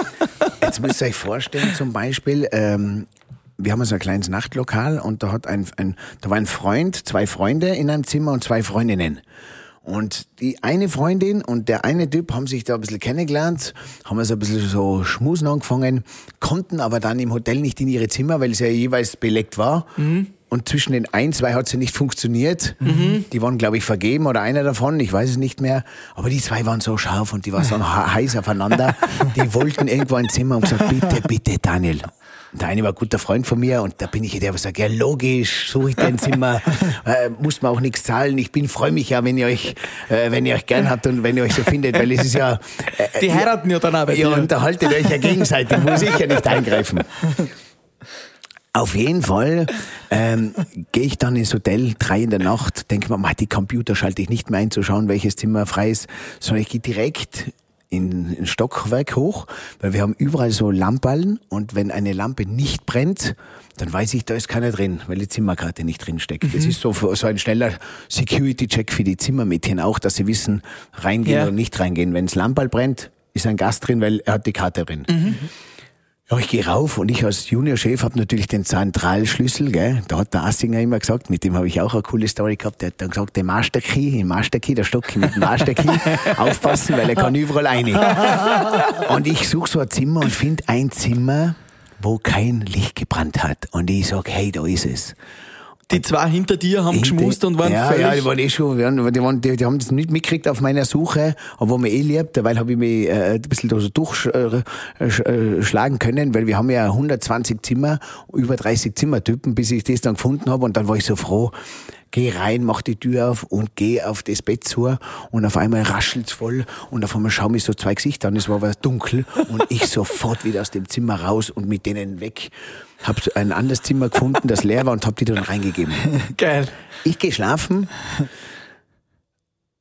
[laughs] Jetzt müsst ihr euch vorstellen, zum Beispiel, ähm, wir haben so ein kleines Nachtlokal und da hat ein, ein, da war ein Freund, zwei Freunde in einem Zimmer und zwei Freundinnen. Und die eine Freundin und der eine Typ haben sich da ein bisschen kennengelernt, haben also ein bisschen so schmusen angefangen, konnten aber dann im Hotel nicht in ihre Zimmer, weil es ja jeweils belegt war. Und zwischen den ein, zwei hat sie nicht funktioniert. Die waren, glaube ich, vergeben oder einer davon, ich weiß es nicht mehr. Aber die zwei waren so scharf und die waren so he- [laughs] heiß aufeinander. Die wollten irgendwo ein Zimmer und gesagt, bitte, bitte, Daniel. Und Der eine war ein guter Freund von mir und da bin ich der, der sagt, ja logisch, suche ich dir ein Zimmer, [laughs] äh, muss man auch nichts zahlen. Ich bin, freue mich ja, wenn ihr euch, äh, wenn ihr euch gern habt und wenn ihr euch so findet, weil es ist ja, äh, Die heiraten ja dann ja, dir. unterhaltet euch ja gegenseitig, muss ich ja nicht eingreifen. Auf jeden Fall ähm, gehe ich dann ins Hotel, drei in der Nacht, denke mir, "Ma, die Computer schalte ich nicht mehr ein, zu schauen, welches Zimmer frei ist, sondern ich gehe direkt in ein Stockwerk hoch, weil wir haben überall so Lamperln und wenn eine Lampe nicht brennt, dann weiß ich, da ist keiner drin, weil die Zimmerkarte nicht drin steckt. Das ist so, so ein schneller Security-Check für die Zimmermädchen auch, dass sie wissen, reingehen Ja. oder nicht reingehen. Wenn das Lamperl brennt, ist ein Gast drin, weil er hat die Karte drin. Ja, ich gehe rauf und ich als Juniorchef habe natürlich den Zentralschlüssel, gell? Da hat der Assinger immer gesagt, mit dem habe ich auch eine coole Story gehabt, der hat dann gesagt, der Master Key, den Master Key, der Stock mit dem Master Key, [laughs] aufpassen, weil er kann überall rein. [laughs] Und ich suche so ein Zimmer und finde ein Zimmer, wo kein Licht gebrannt hat. Und ich sag, hey, da ist es. Die zwei hinter dir haben geschmust und waren ja, völlig... Ja, die waren eh schon, die, waren, die, die, haben das nicht mitgekriegt auf meiner Suche, aber mir eh lieb, weil habe ich mich äh, ein bisschen da so durchschlagen können, weil wir haben ja 120 Zimmer, über 30 Zimmertypen, bis ich das dann gefunden habe und dann war ich so froh, geh rein, mach die Tür auf und geh auf das Bett zu und auf einmal raschelt's voll und auf einmal schauen mich so zwei Gesichter an, es war aber dunkel und ich [laughs] sofort wieder aus dem Zimmer raus und mit denen weg. Hab ein anderes Zimmer gefunden, das leer war und hab die dann reingegeben. [laughs] Geil. Ich gehe schlafen.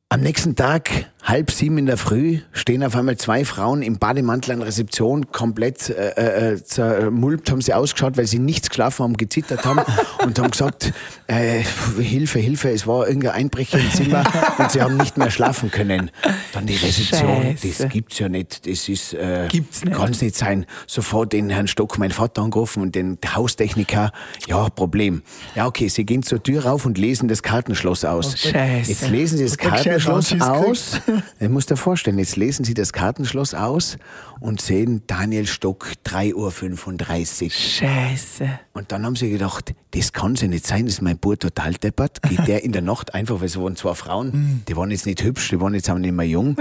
Am nächsten Tag, halb sieben in der Früh, stehen auf einmal zwei Frauen im Bademantel an der Rezeption, komplett äh, äh, zermulmt haben sie ausgeschaut, weil sie nichts geschlafen haben, gezittert haben [laughs] und haben gesagt, äh, Hilfe, Hilfe, es war irgendein Einbrecher im Zimmer und sie haben nicht mehr schlafen können. Dann die Rezeption, Scheiße. das gibt's ja nicht, das ist, äh, Gibt's nicht. kann's nicht sein. Sofort den Herrn Stock, mein Vater angerufen und den Haustechniker, ja, Problem. Ja, okay, sie gehen zur Tür rauf und lesen das Kartenschloss aus. Scheiße. Jetzt lesen sie das Kartenschloss aus. [laughs] [laughs] Ich muss dir vorstellen, jetzt lesen sie das Kartenschloss aus und sehen Daniel Stock 3.35 Uhr. Scheiße. Und dann haben sie gedacht, das kann ja nicht sein, das ist mein Bub total deppert. Geht der in der Nacht einfach, weil es waren zwei Frauen, die waren jetzt nicht hübsch, die waren jetzt auch nicht mehr jung.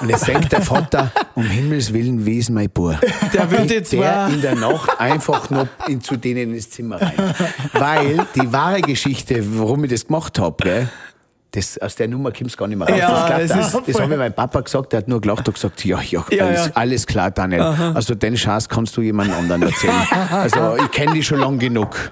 Und jetzt denkt der Vater, um Himmels Willen, wie ist mein Bub? Der würde Geht jetzt der in der Nacht einfach noch in, zu denen ins Zimmer rein. Weil die wahre Geschichte, warum ich das gemacht habe, das, aus der Nummer kommt's gar nicht mehr raus. Ja, das ist das habe ich meinem Papa gesagt, der hat nur gelacht und gesagt, ja, ja, Ja, alles, ja. alles klar, Daniel. Also den Schatz kannst du jemand anderen erzählen. [laughs] Also ich kenne die schon lang genug.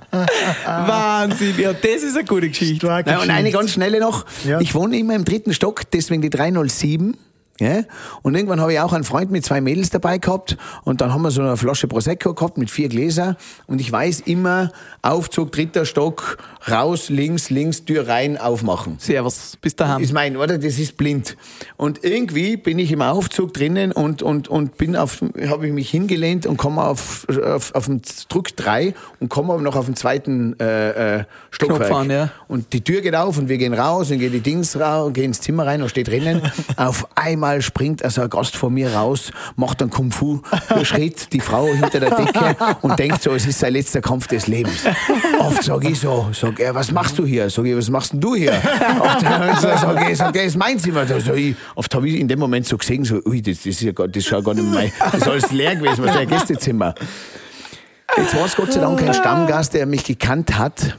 Wahnsinn. Ja, das ist eine gute Geschichte. Na, und eine ganz schnelle noch. Ja. Ich wohne immer im dritten Stock, deswegen die 307. Ja? Und irgendwann habe ich auch einen Freund mit zwei Mädels dabei gehabt und dann haben wir so eine Flasche Prosecco gehabt mit vier Gläser und ich weiß immer, Aufzug, dritter Stock, raus, links, links, Tür rein, aufmachen. Servus. Bis daheim. Ist mein, oder? Das ist blind. Und irgendwie bin ich im Aufzug drinnen und, und, und bin auf, habe ich mich hingelehnt und komme auf, auf, auf den Druck 3 und komme aber noch auf den zweiten äh, äh, Stockwerk. An, ja. Und die Tür geht auf und wir gehen raus und gehen die Dings raus und gehen ins Zimmer rein und steht drinnen. [laughs] auf einmal einmal springt also ein Gast vor mir raus, macht einen Kung-Fu-Schritt, die Frau hinter der Decke und denkt so, es ist sein letzter Kampf des Lebens. Oft sage ich so, sag er, was machst du hier? Sag ich, was machst denn du hier? Oft [laughs] sage ich, sag, das ist mein Zimmer. Ich, oft habe ich in dem Moment so gesehen, so, ui, das, das ist ja gar, das ist ja gar nicht mein, das ist alles leer gewesen, was ist ein Gästezimmer. Jetzt war es Gott sei Dank kein Stammgast, der mich gekannt hat,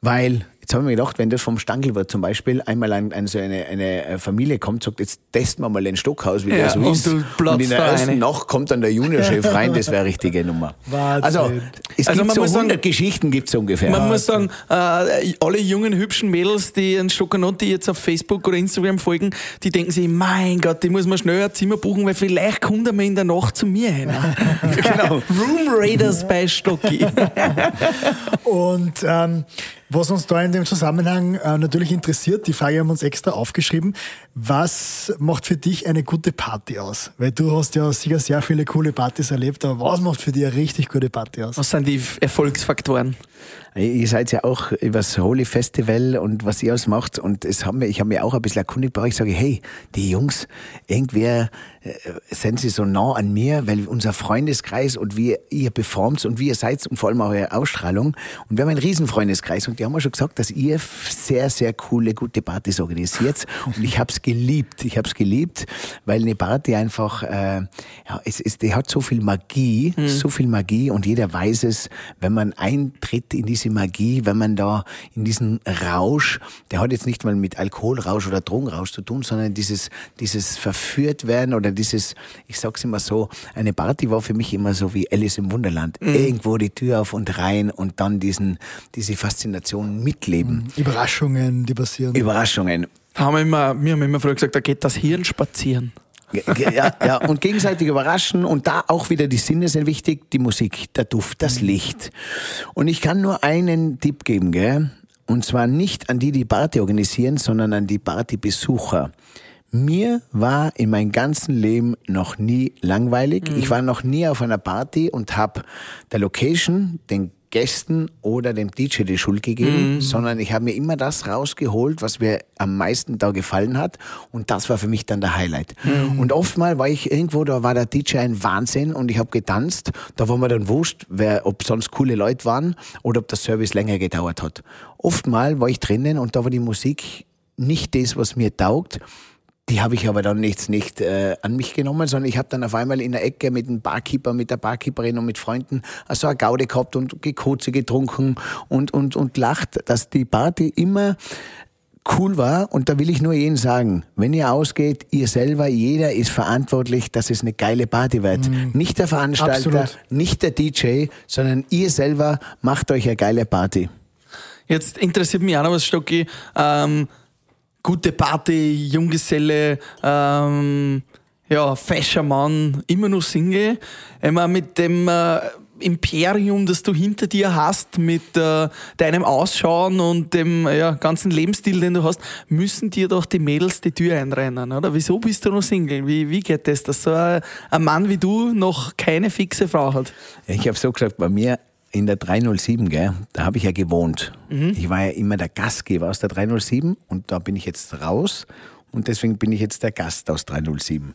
weil Jetzt habe ich mir gedacht, wenn das vom Stangelwirt zum Beispiel einmal ein, ein, so eine, eine Familie kommt, sagt, jetzt testen wir mal den Stockhaus, wie Ja, der so und ist. und in der ersten rein. Nacht kommt dann der Juniorchef rein, das wäre eine richtige Nummer. Wahnsinn. Also, es Also gibt man so muss 100 sagen- Geschichten gibt's ungefähr. Man muss sagen, äh, alle jungen, hübschen Mädels, die einen Stockanotti jetzt auf Facebook oder Instagram folgen, die denken sich, mein Gott, die muss man schnell ein Zimmer buchen, weil vielleicht kommt er mal in der Nacht zu mir hin. [laughs] genau. Room Raiders bei Stocki. [laughs] [laughs] Und ähm, was uns da in dem Zusammenhang äh, natürlich interessiert, die Frage haben wir uns extra aufgeschrieben, was macht für dich eine gute Party aus? Weil du hast ja sicher sehr viele coole Partys erlebt, aber was macht für dich eine richtig gute Party aus? Was sind die Erfolgsfaktoren? Ihr seid ja auch über das Holy Festival und was ihr alles macht. Und es haben wir, ich habe mir auch ein bisschen erkundigt bei euch. Ich sage, hey, die Jungs, irgendwer äh, sind sie so nah an mir, weil unser Freundeskreis und wie ihr performt und wie ihr seid und vor allem auch eure Ausstrahlung. Und wir haben einen riesen Freundeskreis und die haben mir schon gesagt, dass ihr sehr, sehr coole, gute Partys organisiert. Und ich habe es geliebt. Ich habe es geliebt, weil eine Party einfach, äh, ja, es ist, die hat so viel Magie, so viel Magie und jeder weiß es, wenn man eintritt in diese Magie, wenn man da in diesen Rausch, der hat jetzt nicht mal mit Alkoholrausch oder Drogenrausch zu tun, sondern dieses, dieses verführt werden oder dieses, ich sag's immer so, eine Party war für mich immer so wie Alice im Wunderland. Irgendwo die Tür auf und rein und dann diesen, diese Faszination mitleben. Überraschungen, die passieren. Überraschungen. Haben wir, immer, wir haben immer früher gesagt, da geht das Hirn spazieren. Ja, ja, und gegenseitig überraschen und da auch wieder die Sinne sind wichtig, die Musik, der Duft, das Licht. Und ich kann nur einen Tipp geben, gell? Und zwar nicht an die, die Party organisieren, sondern an die Partybesucher. Mir war in meinem ganzen Leben noch nie langweilig. Ich war noch nie auf einer Party und habe der Location, den Gästen oder dem DJ die Schuld gegeben, sondern ich habe mir immer das rausgeholt, was mir am meisten da gefallen hat. Und das war für mich dann der Highlight. Und oftmal war ich irgendwo, da war der DJ ein Wahnsinn und ich habe getanzt. Da war mir dann wurscht, wer, ob sonst coole Leute waren oder ob der Service länger gedauert hat. Oftmal war ich drinnen und da war die Musik nicht das, was mir taugt. Die habe ich aber dann jetzt nicht äh, an mich genommen, sondern ich habe dann auf einmal in der Ecke mit dem Barkeeper, mit der Barkeeperin und mit Freunden so eine Gaude gehabt und gekotze getrunken und, und, und lacht, dass die Party immer cool war. Und da will ich nur jedem sagen, wenn ihr ausgeht, ihr selber, jeder ist verantwortlich, dass es eine geile Party wird. Nicht der Veranstalter, Absolut. nicht der DJ, sondern ihr selber macht euch eine geile Party. Jetzt interessiert mich auch noch was, Stocki. Ähm, gute Party, Junggeselle, ähm, ja, fescher Mann, immer noch Single. Immer mit dem äh, Imperium, das du hinter dir hast, mit äh, deinem Ausschauen und dem ja, ganzen Lebensstil, den du hast, müssen dir doch die Mädels die Tür einrennen, oder? Wieso bist du noch Single? Wie, wie geht das, dass so ein, ein Mann wie du noch keine fixe Frau hat? Ich habe so gesagt, bei mir in der 307, gell, da habe ich ja gewohnt. Ich war ja immer der Gastgeber aus der 307 und da bin ich jetzt raus und deswegen bin ich jetzt der Gast aus 307.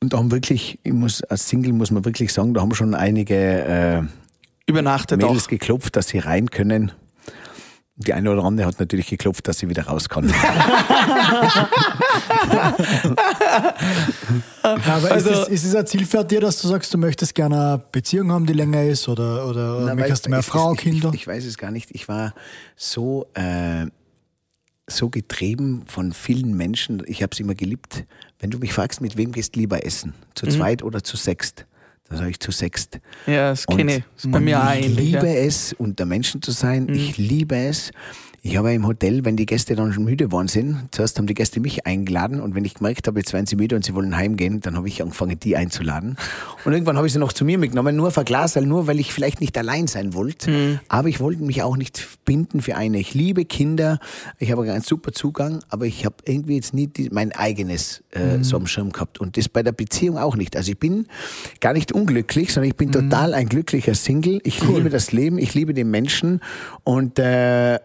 Und da haben wirklich, ich muss, als Single muss man wirklich sagen, da haben schon einige äh, Übernachtet Mädels auch. geklopft, dass sie rein können. Die eine oder andere hat natürlich geklopft, dass sie wieder raus kann. [laughs] Aber Also- ist, es, ist es ein Ziel für dir, dass du sagst, du möchtest gerne eine Beziehung haben, die länger ist oder, oder, Na, möchtest du mehr ich- Frau, ich, Kinder? Ich, ich weiß es gar nicht. Ich war so, äh, so getrieben von vielen Menschen. Ich habe es immer geliebt. Wenn du mich fragst, mit wem gehst du lieber essen? Zu Mhm. zweit oder zu sechst? Dann sage ich zu sechst. Ja, das kenne ich. Das ist bei mir auch ich liebe ja. Mhm. es, unter Menschen zu sein. Ich liebe es. Ich habe im Hotel, wenn die Gäste dann schon müde geworden sind, zuerst haben die Gäste mich eingeladen und wenn ich gemerkt habe, jetzt werden sie müde und sie wollen heimgehen, dann habe ich angefangen, die einzuladen. Und irgendwann habe ich sie noch zu mir mitgenommen, nur für Glasal, nur weil ich vielleicht nicht allein sein wollte. Mhm. Aber ich wollte mich auch nicht binden für eine. Ich liebe Kinder, ich habe einen super Zugang, aber ich habe irgendwie jetzt nie die, mein eigenes äh, Mhm. so am Schirm gehabt. Und das bei der Beziehung auch nicht. Also ich bin gar nicht unglücklich, sondern ich bin Mhm. total ein glücklicher Single. Ich liebe das Leben, ich liebe den Menschen und äh,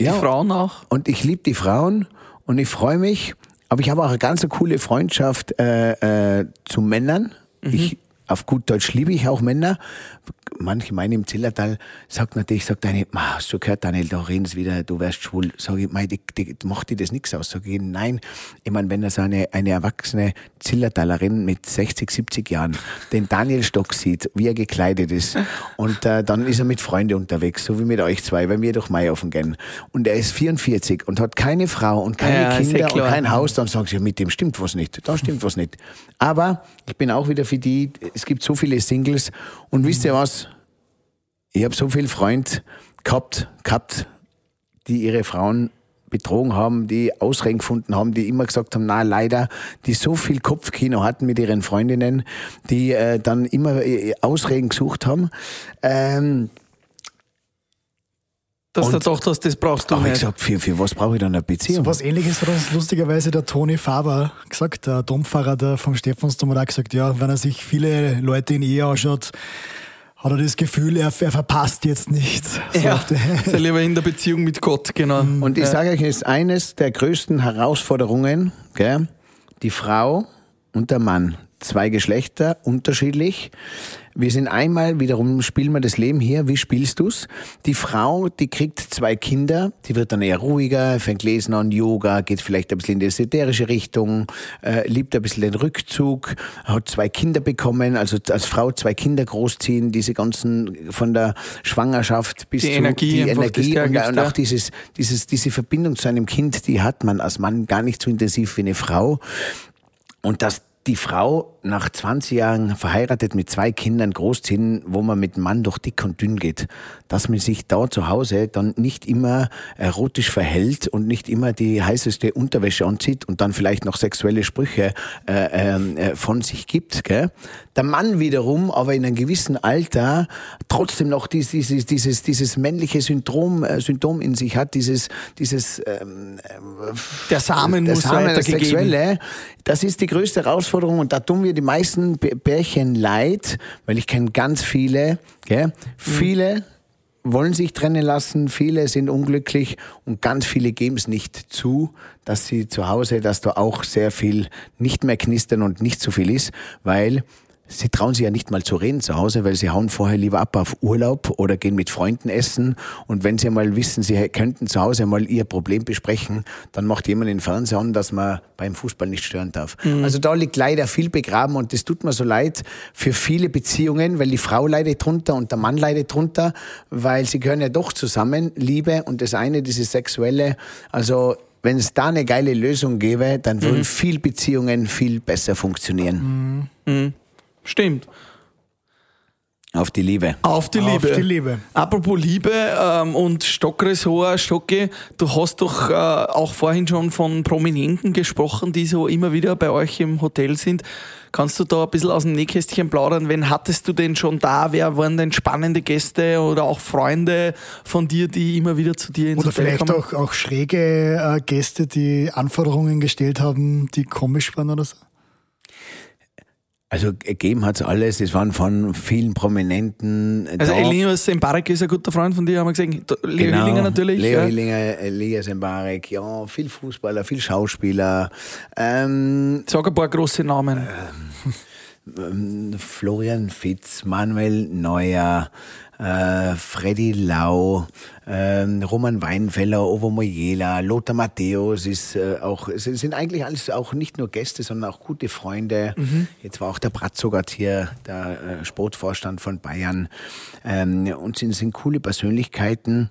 Die ja, Frauen auch. und ich liebe die Frauen und ich freue mich aber ich habe auch eine ganz coole Freundschaft äh, äh, zu Männern. Ich auf gut Deutsch liebe ich auch Männer. Manche meinen im Zillertal, sagt natürlich, sagt eine, "Ma, hast du gehört, Daniel, da reden sie wieder, du wärst schwul. Sag ich, mei, die, die, macht dir das nichts aus? Sag ich, nein. Ich meine, wenn er so eine, eine erwachsene Zillertalerin mit 60, 70 Jahren den Daniel Stock sieht, wie er gekleidet ist, und äh, dann ist er mit Freunden unterwegs, so wie mit euch zwei, weil wir durch Maihaufen gehen. Und er ist 44 und hat keine Frau und keine Ja, Kinder und kein Haus, dann sagen sie, mit dem stimmt was nicht. Da stimmt was nicht. Aber ich bin auch wieder für die, es gibt so viele Singles und wisst ihr was? Ich habe so viele Freunde gehabt, gehabt, die ihre Frauen betrogen haben, die Ausreden gefunden haben, die immer gesagt haben, na leider, die so viel Kopfkino hatten mit ihren Freundinnen, die äh, dann immer äh, Ausreden gesucht haben. Ähm, Dass doch, dass das brauchst du aber ich nicht. gesagt, für, für was brauche ich dann eine Beziehung? So was ähnliches hat uns lustigerweise der Toni Faber gesagt, der Domfahrer der vom Stephansdom hat auch gesagt, ja, wenn er sich viele Leute in Ehe anschaut, hat er das Gefühl, er, er verpasst jetzt nichts. So Ja, sei lieber in der Beziehung mit Gott, genau. Und ich sage euch, es ist eines der größten Herausforderungen, gell? die Frau und der Mann. Zwei Geschlechter, unterschiedlich. Wir sind einmal, wiederum spielen wir das Leben hier, wie spielst du's? Die Frau, die kriegt zwei Kinder, die wird dann eher ruhiger, fängt lesen an, Yoga, geht vielleicht ein bisschen in die esoterische Richtung, äh, liebt ein bisschen den Rückzug, hat zwei Kinder bekommen, also als Frau zwei Kinder großziehen, diese ganzen, von der Schwangerschaft bis Die zu Energie die Energie und, und auch dieses, dieses, diese Verbindung zu einem Kind, die hat man als Mann gar nicht so intensiv wie eine Frau. Und dass die Frau nach 20 Jahren verheiratet mit zwei Kindern großziehen, wo man mit Mann durch dick und dünn geht, dass man sich da zu Hause dann nicht immer erotisch verhält und nicht immer die heißeste Unterwäsche anzieht und dann vielleicht noch sexuelle Sprüche äh, ähm, äh, von sich gibt. Gell? Der Mann wiederum, aber in einem gewissen Alter, trotzdem noch dieses, dieses, dieses, dieses männliche Syndrom, äh, Symptom in sich hat, dieses, dieses ähm, Der Samen der muss Samen, das Sexuelle, das ist die größte Herausforderung und da tun wir die meisten Pärchen leid, weil ich kenne ganz viele, gell? viele wollen sich trennen lassen, viele sind unglücklich und ganz viele geben es nicht zu, dass sie zu Hause, dass da auch sehr viel nicht mehr knistern und nicht so viel ist, weil Sie trauen sich ja nicht mal zu reden zu Hause, weil sie hauen vorher lieber ab auf Urlaub oder gehen mit Freunden essen. Und wenn sie mal wissen, sie könnten zu Hause mal ihr Problem besprechen, dann macht jemand den Fernseher an, dass man beim Fußball nicht stören darf. Also da liegt leider viel begraben und das tut mir so leid für viele Beziehungen, weil die Frau leidet drunter und der Mann leidet drunter, weil sie gehören ja doch zusammen, Liebe und das eine, dieses Sexuelle. Also wenn es da eine geile Lösung gäbe, dann würden viel Beziehungen viel besser funktionieren. Stimmt. Auf die Liebe. Auf die Auf Liebe. die Liebe. Apropos Liebe ähm, und Stockressort, Stocke, du hast doch äh, auch vorhin schon von Prominenten gesprochen, die so immer wieder bei euch im Hotel sind. Kannst du da ein bisschen aus dem Nähkästchen plaudern? Wen hattest du denn schon da? Wer waren denn spannende Gäste oder auch Freunde von dir, die immer wieder zu dir ins Oder Hotel vielleicht kommen? auch, auch schräge äh, Gäste, die Anforderungen gestellt haben, die komisch waren oder so. Also gegeben hat's alles. Es waren von vielen Prominenten. Also da. Elias Mbarek ist ein guter Freund von dir, haben wir gesehen. Leo Genau. Hillinger natürlich. Leo ja. Hillinger, Elias Mbarek, ja, viel Fußballer, viel Schauspieler. Ähm, Sag ein paar große Namen. ähm, [laughs] Florian Fitz, Manuel Neuer, äh, Freddy Lau, ähm, Roman Weinfeller, Ovo Moyela, Lothar Matthäus ist äh, auch, sind eigentlich alles auch nicht nur Gäste, sondern auch gute Freunde. Jetzt war auch der Bratzogert hier, der äh, Sportvorstand von Bayern. Ähm, und sind, sind coole Persönlichkeiten.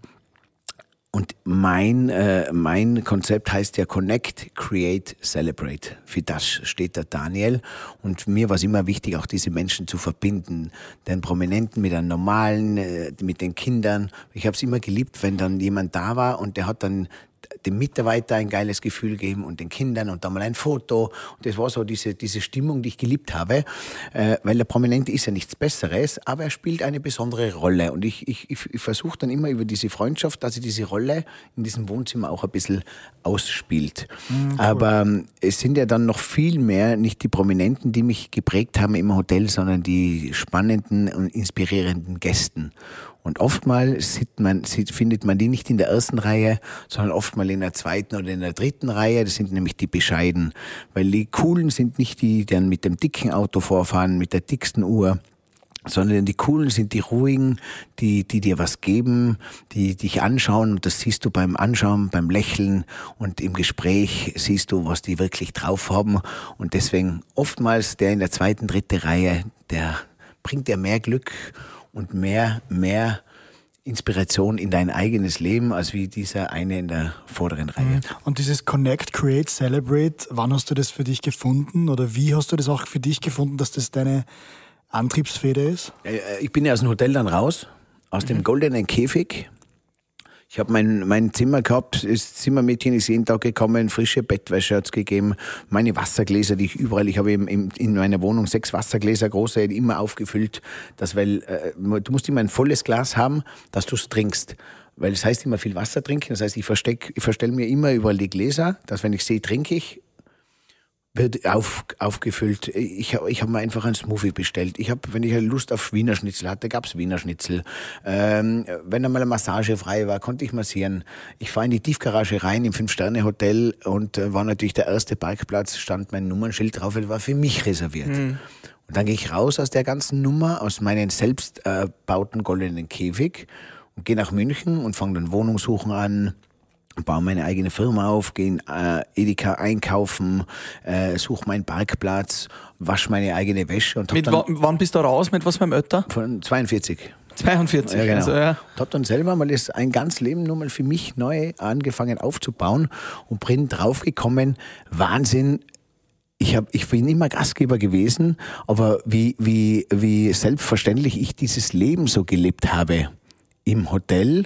Und mein, äh, mein Konzept heißt ja Connect, Create, Celebrate. Für das steht der Daniel. Und mir war es immer wichtig, auch diese Menschen zu verbinden. Den Prominenten mit den Normalen, äh, mit den Kindern. Ich habe es immer geliebt, wenn dann jemand da war und der hat dann dem Mitarbeiter ein geiles Gefühl gegeben und den Kindern und dann mal ein Foto. Und das war so diese, diese Stimmung, die ich geliebt habe, äh, weil der Prominente ist ja nichts Besseres, aber er spielt eine besondere Rolle. Und ich, ich, ich, ich versuche dann immer über diese Freundschaft, dass sie diese Rolle in diesem Wohnzimmer auch ein bisschen ausspielt. Aber ähm, es sind ja dann noch viel mehr, nicht die Prominenten, die mich geprägt haben im Hotel, sondern die spannenden und inspirierenden Gästen. Und oftmals sieht man, sieht, findet man die nicht in der ersten Reihe, sondern oftmals in der zweiten oder in der dritten Reihe. Das sind nämlich die Bescheiden. Weil die Coolen sind nicht die, die dann mit dem dicken Auto vorfahren, mit der dicksten Uhr, sondern die coolen sind die ruhigen, die, die dir was geben, die dich anschauen und das siehst du beim Anschauen, beim Lächeln und im Gespräch siehst du, was die wirklich drauf haben und deswegen oftmals der in der zweiten, dritte Reihe, der bringt dir mehr Glück und mehr, mehr Inspiration in dein eigenes Leben, als wie dieser eine in der vorderen Reihe. Mhm. Und dieses Connect, Create, Celebrate, wann hast du das für dich gefunden oder wie hast du das auch für dich gefunden, dass das deine Antriebsfeder ist? Äh, ich bin ja aus dem Hotel dann raus, aus dem mhm. goldenen Käfig. Ich habe mein, mein Zimmer gehabt, das Zimmermädchen ist jeden Tag gekommen, frische Bettwäsche hat's gegeben, meine Wassergläser, die ich überall, ich habe eben in meiner Wohnung sechs Wassergläser, große, immer aufgefüllt, dass, weil äh, du musst immer ein volles Glas haben, dass du's trinkst. Weil es das heißt immer viel Wasser trinken, das heißt, ich, versteck, ich verstelle mir immer überall die Gläser, dass wenn ich sehe, trinke ich, auf, aufgefüllt. Ich, ich habe mir einfach einen Smoothie bestellt. Ich habe, wenn ich Lust auf Wiener Schnitzel hatte, gab's Wiener Schnitzel. Ähm, wenn einmal eine Massage frei war, konnte ich massieren. Ich fahre in die Tiefgarage rein im Fünf-Sterne-Hotel und äh, war natürlich der erste Parkplatz, stand mein Nummernschild drauf, war für mich reserviert. Mhm. Und dann gehe ich raus aus der ganzen Nummer, aus meinen selbst äh, goldenen Käfig und gehe nach München und fange dann Wohnungssuchen an baue meine eigene Firma auf, gehe in äh, Edeka einkaufen, äh, suche meinen Parkplatz, wasche meine eigene Wäsche. Und mit dann, wann bist du raus? Mit was beim Ötter? Von 42. 42, ja, genau. also ja. Ich habe dann selber mal das ein ganz Leben nur mal für mich neu angefangen aufzubauen und bin draufgekommen, Wahnsinn, ich, hab, ich bin immer Gastgeber gewesen, aber wie, wie, wie selbstverständlich ich dieses Leben so gelebt habe im Hotel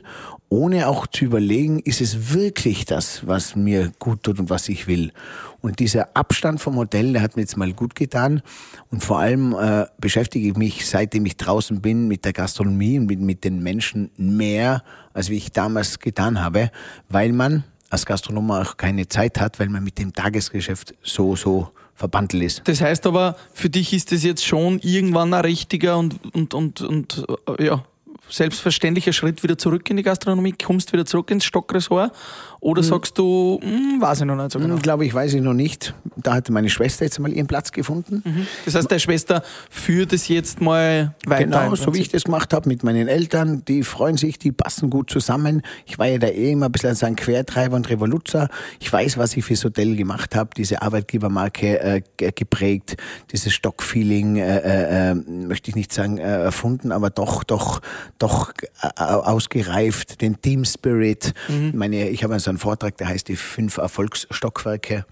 ohne auch zu überlegen, ist es wirklich das, was mir gut tut und was ich will. Und dieser Abstand vom Hotel, der hat mir jetzt mal gut getan. Und vor allem äh, beschäftige ich mich, seitdem ich draußen bin, mit der Gastronomie und mit, mit den Menschen mehr, als wie ich damals getan habe, weil man als Gastronom auch keine Zeit hat, weil man mit dem Tagesgeschäft so, so verbandelt ist. Das heißt aber, für dich ist es jetzt schon irgendwann ein richtiger und, und, und, und äh, ja, selbstverständlicher Schritt wieder zurück in die Gastronomie? Kommst wieder zurück ins Stockressort? Oder hm. sagst du, hm, weiß ich noch nicht so genau? Hm, Glaube ich, weiß ich noch nicht. Da hatte meine Schwester jetzt mal ihren Platz gefunden. Mhm. Das heißt, deine Schwester führt es jetzt mal weiter? Genau, so wie ich das gemacht habe mit meinen Eltern. Die freuen sich, die passen gut zusammen. Ich war ja da eh immer ein bisschen so ein Quertreiber und Revoluzer. Ich weiß, was ich fürs Hotel gemacht habe, diese Arbeitgebermarke äh, geprägt, dieses Stockfeeling, äh, äh, äh, möchte ich nicht sagen äh, erfunden, aber doch, doch, doch äh, ausgereift, den Team Spirit. Mhm. Meine, ich habe so einen Vortrag, der heißt die fünf Erfolgsstockwerke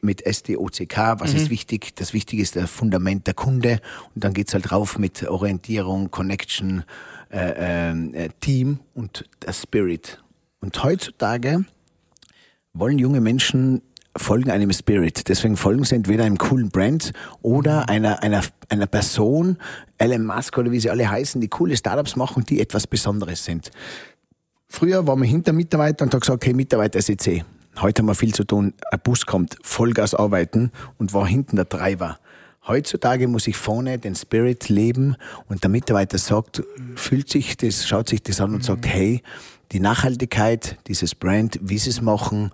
mit SDOCK. Was mhm. ist wichtig? Das Wichtige ist das Fundament der Kunde und dann geht's halt drauf mit Orientierung, Connection, äh, äh, Team und der Spirit. Und heutzutage wollen junge Menschen folgen einem Spirit. Deswegen folgen sie entweder einem coolen Brand oder mhm. einer, einer, einer Person, Elon Musk oder wie sie alle heißen, die coole Startups machen, die etwas Besonderes sind. Früher war man hinter Mitarbeiter und hat gesagt, hey, Mitarbeiter SEC. Heute haben wir viel zu tun. Ein Bus kommt, Vollgas arbeiten und war hinten der Treiber. Heutzutage muss ich vorne den Spirit leben und der Mitarbeiter sagt, fühlt sich das, schaut sich das an und sagt, mhm. hey, die Nachhaltigkeit, dieses Brand, wie sie es machen,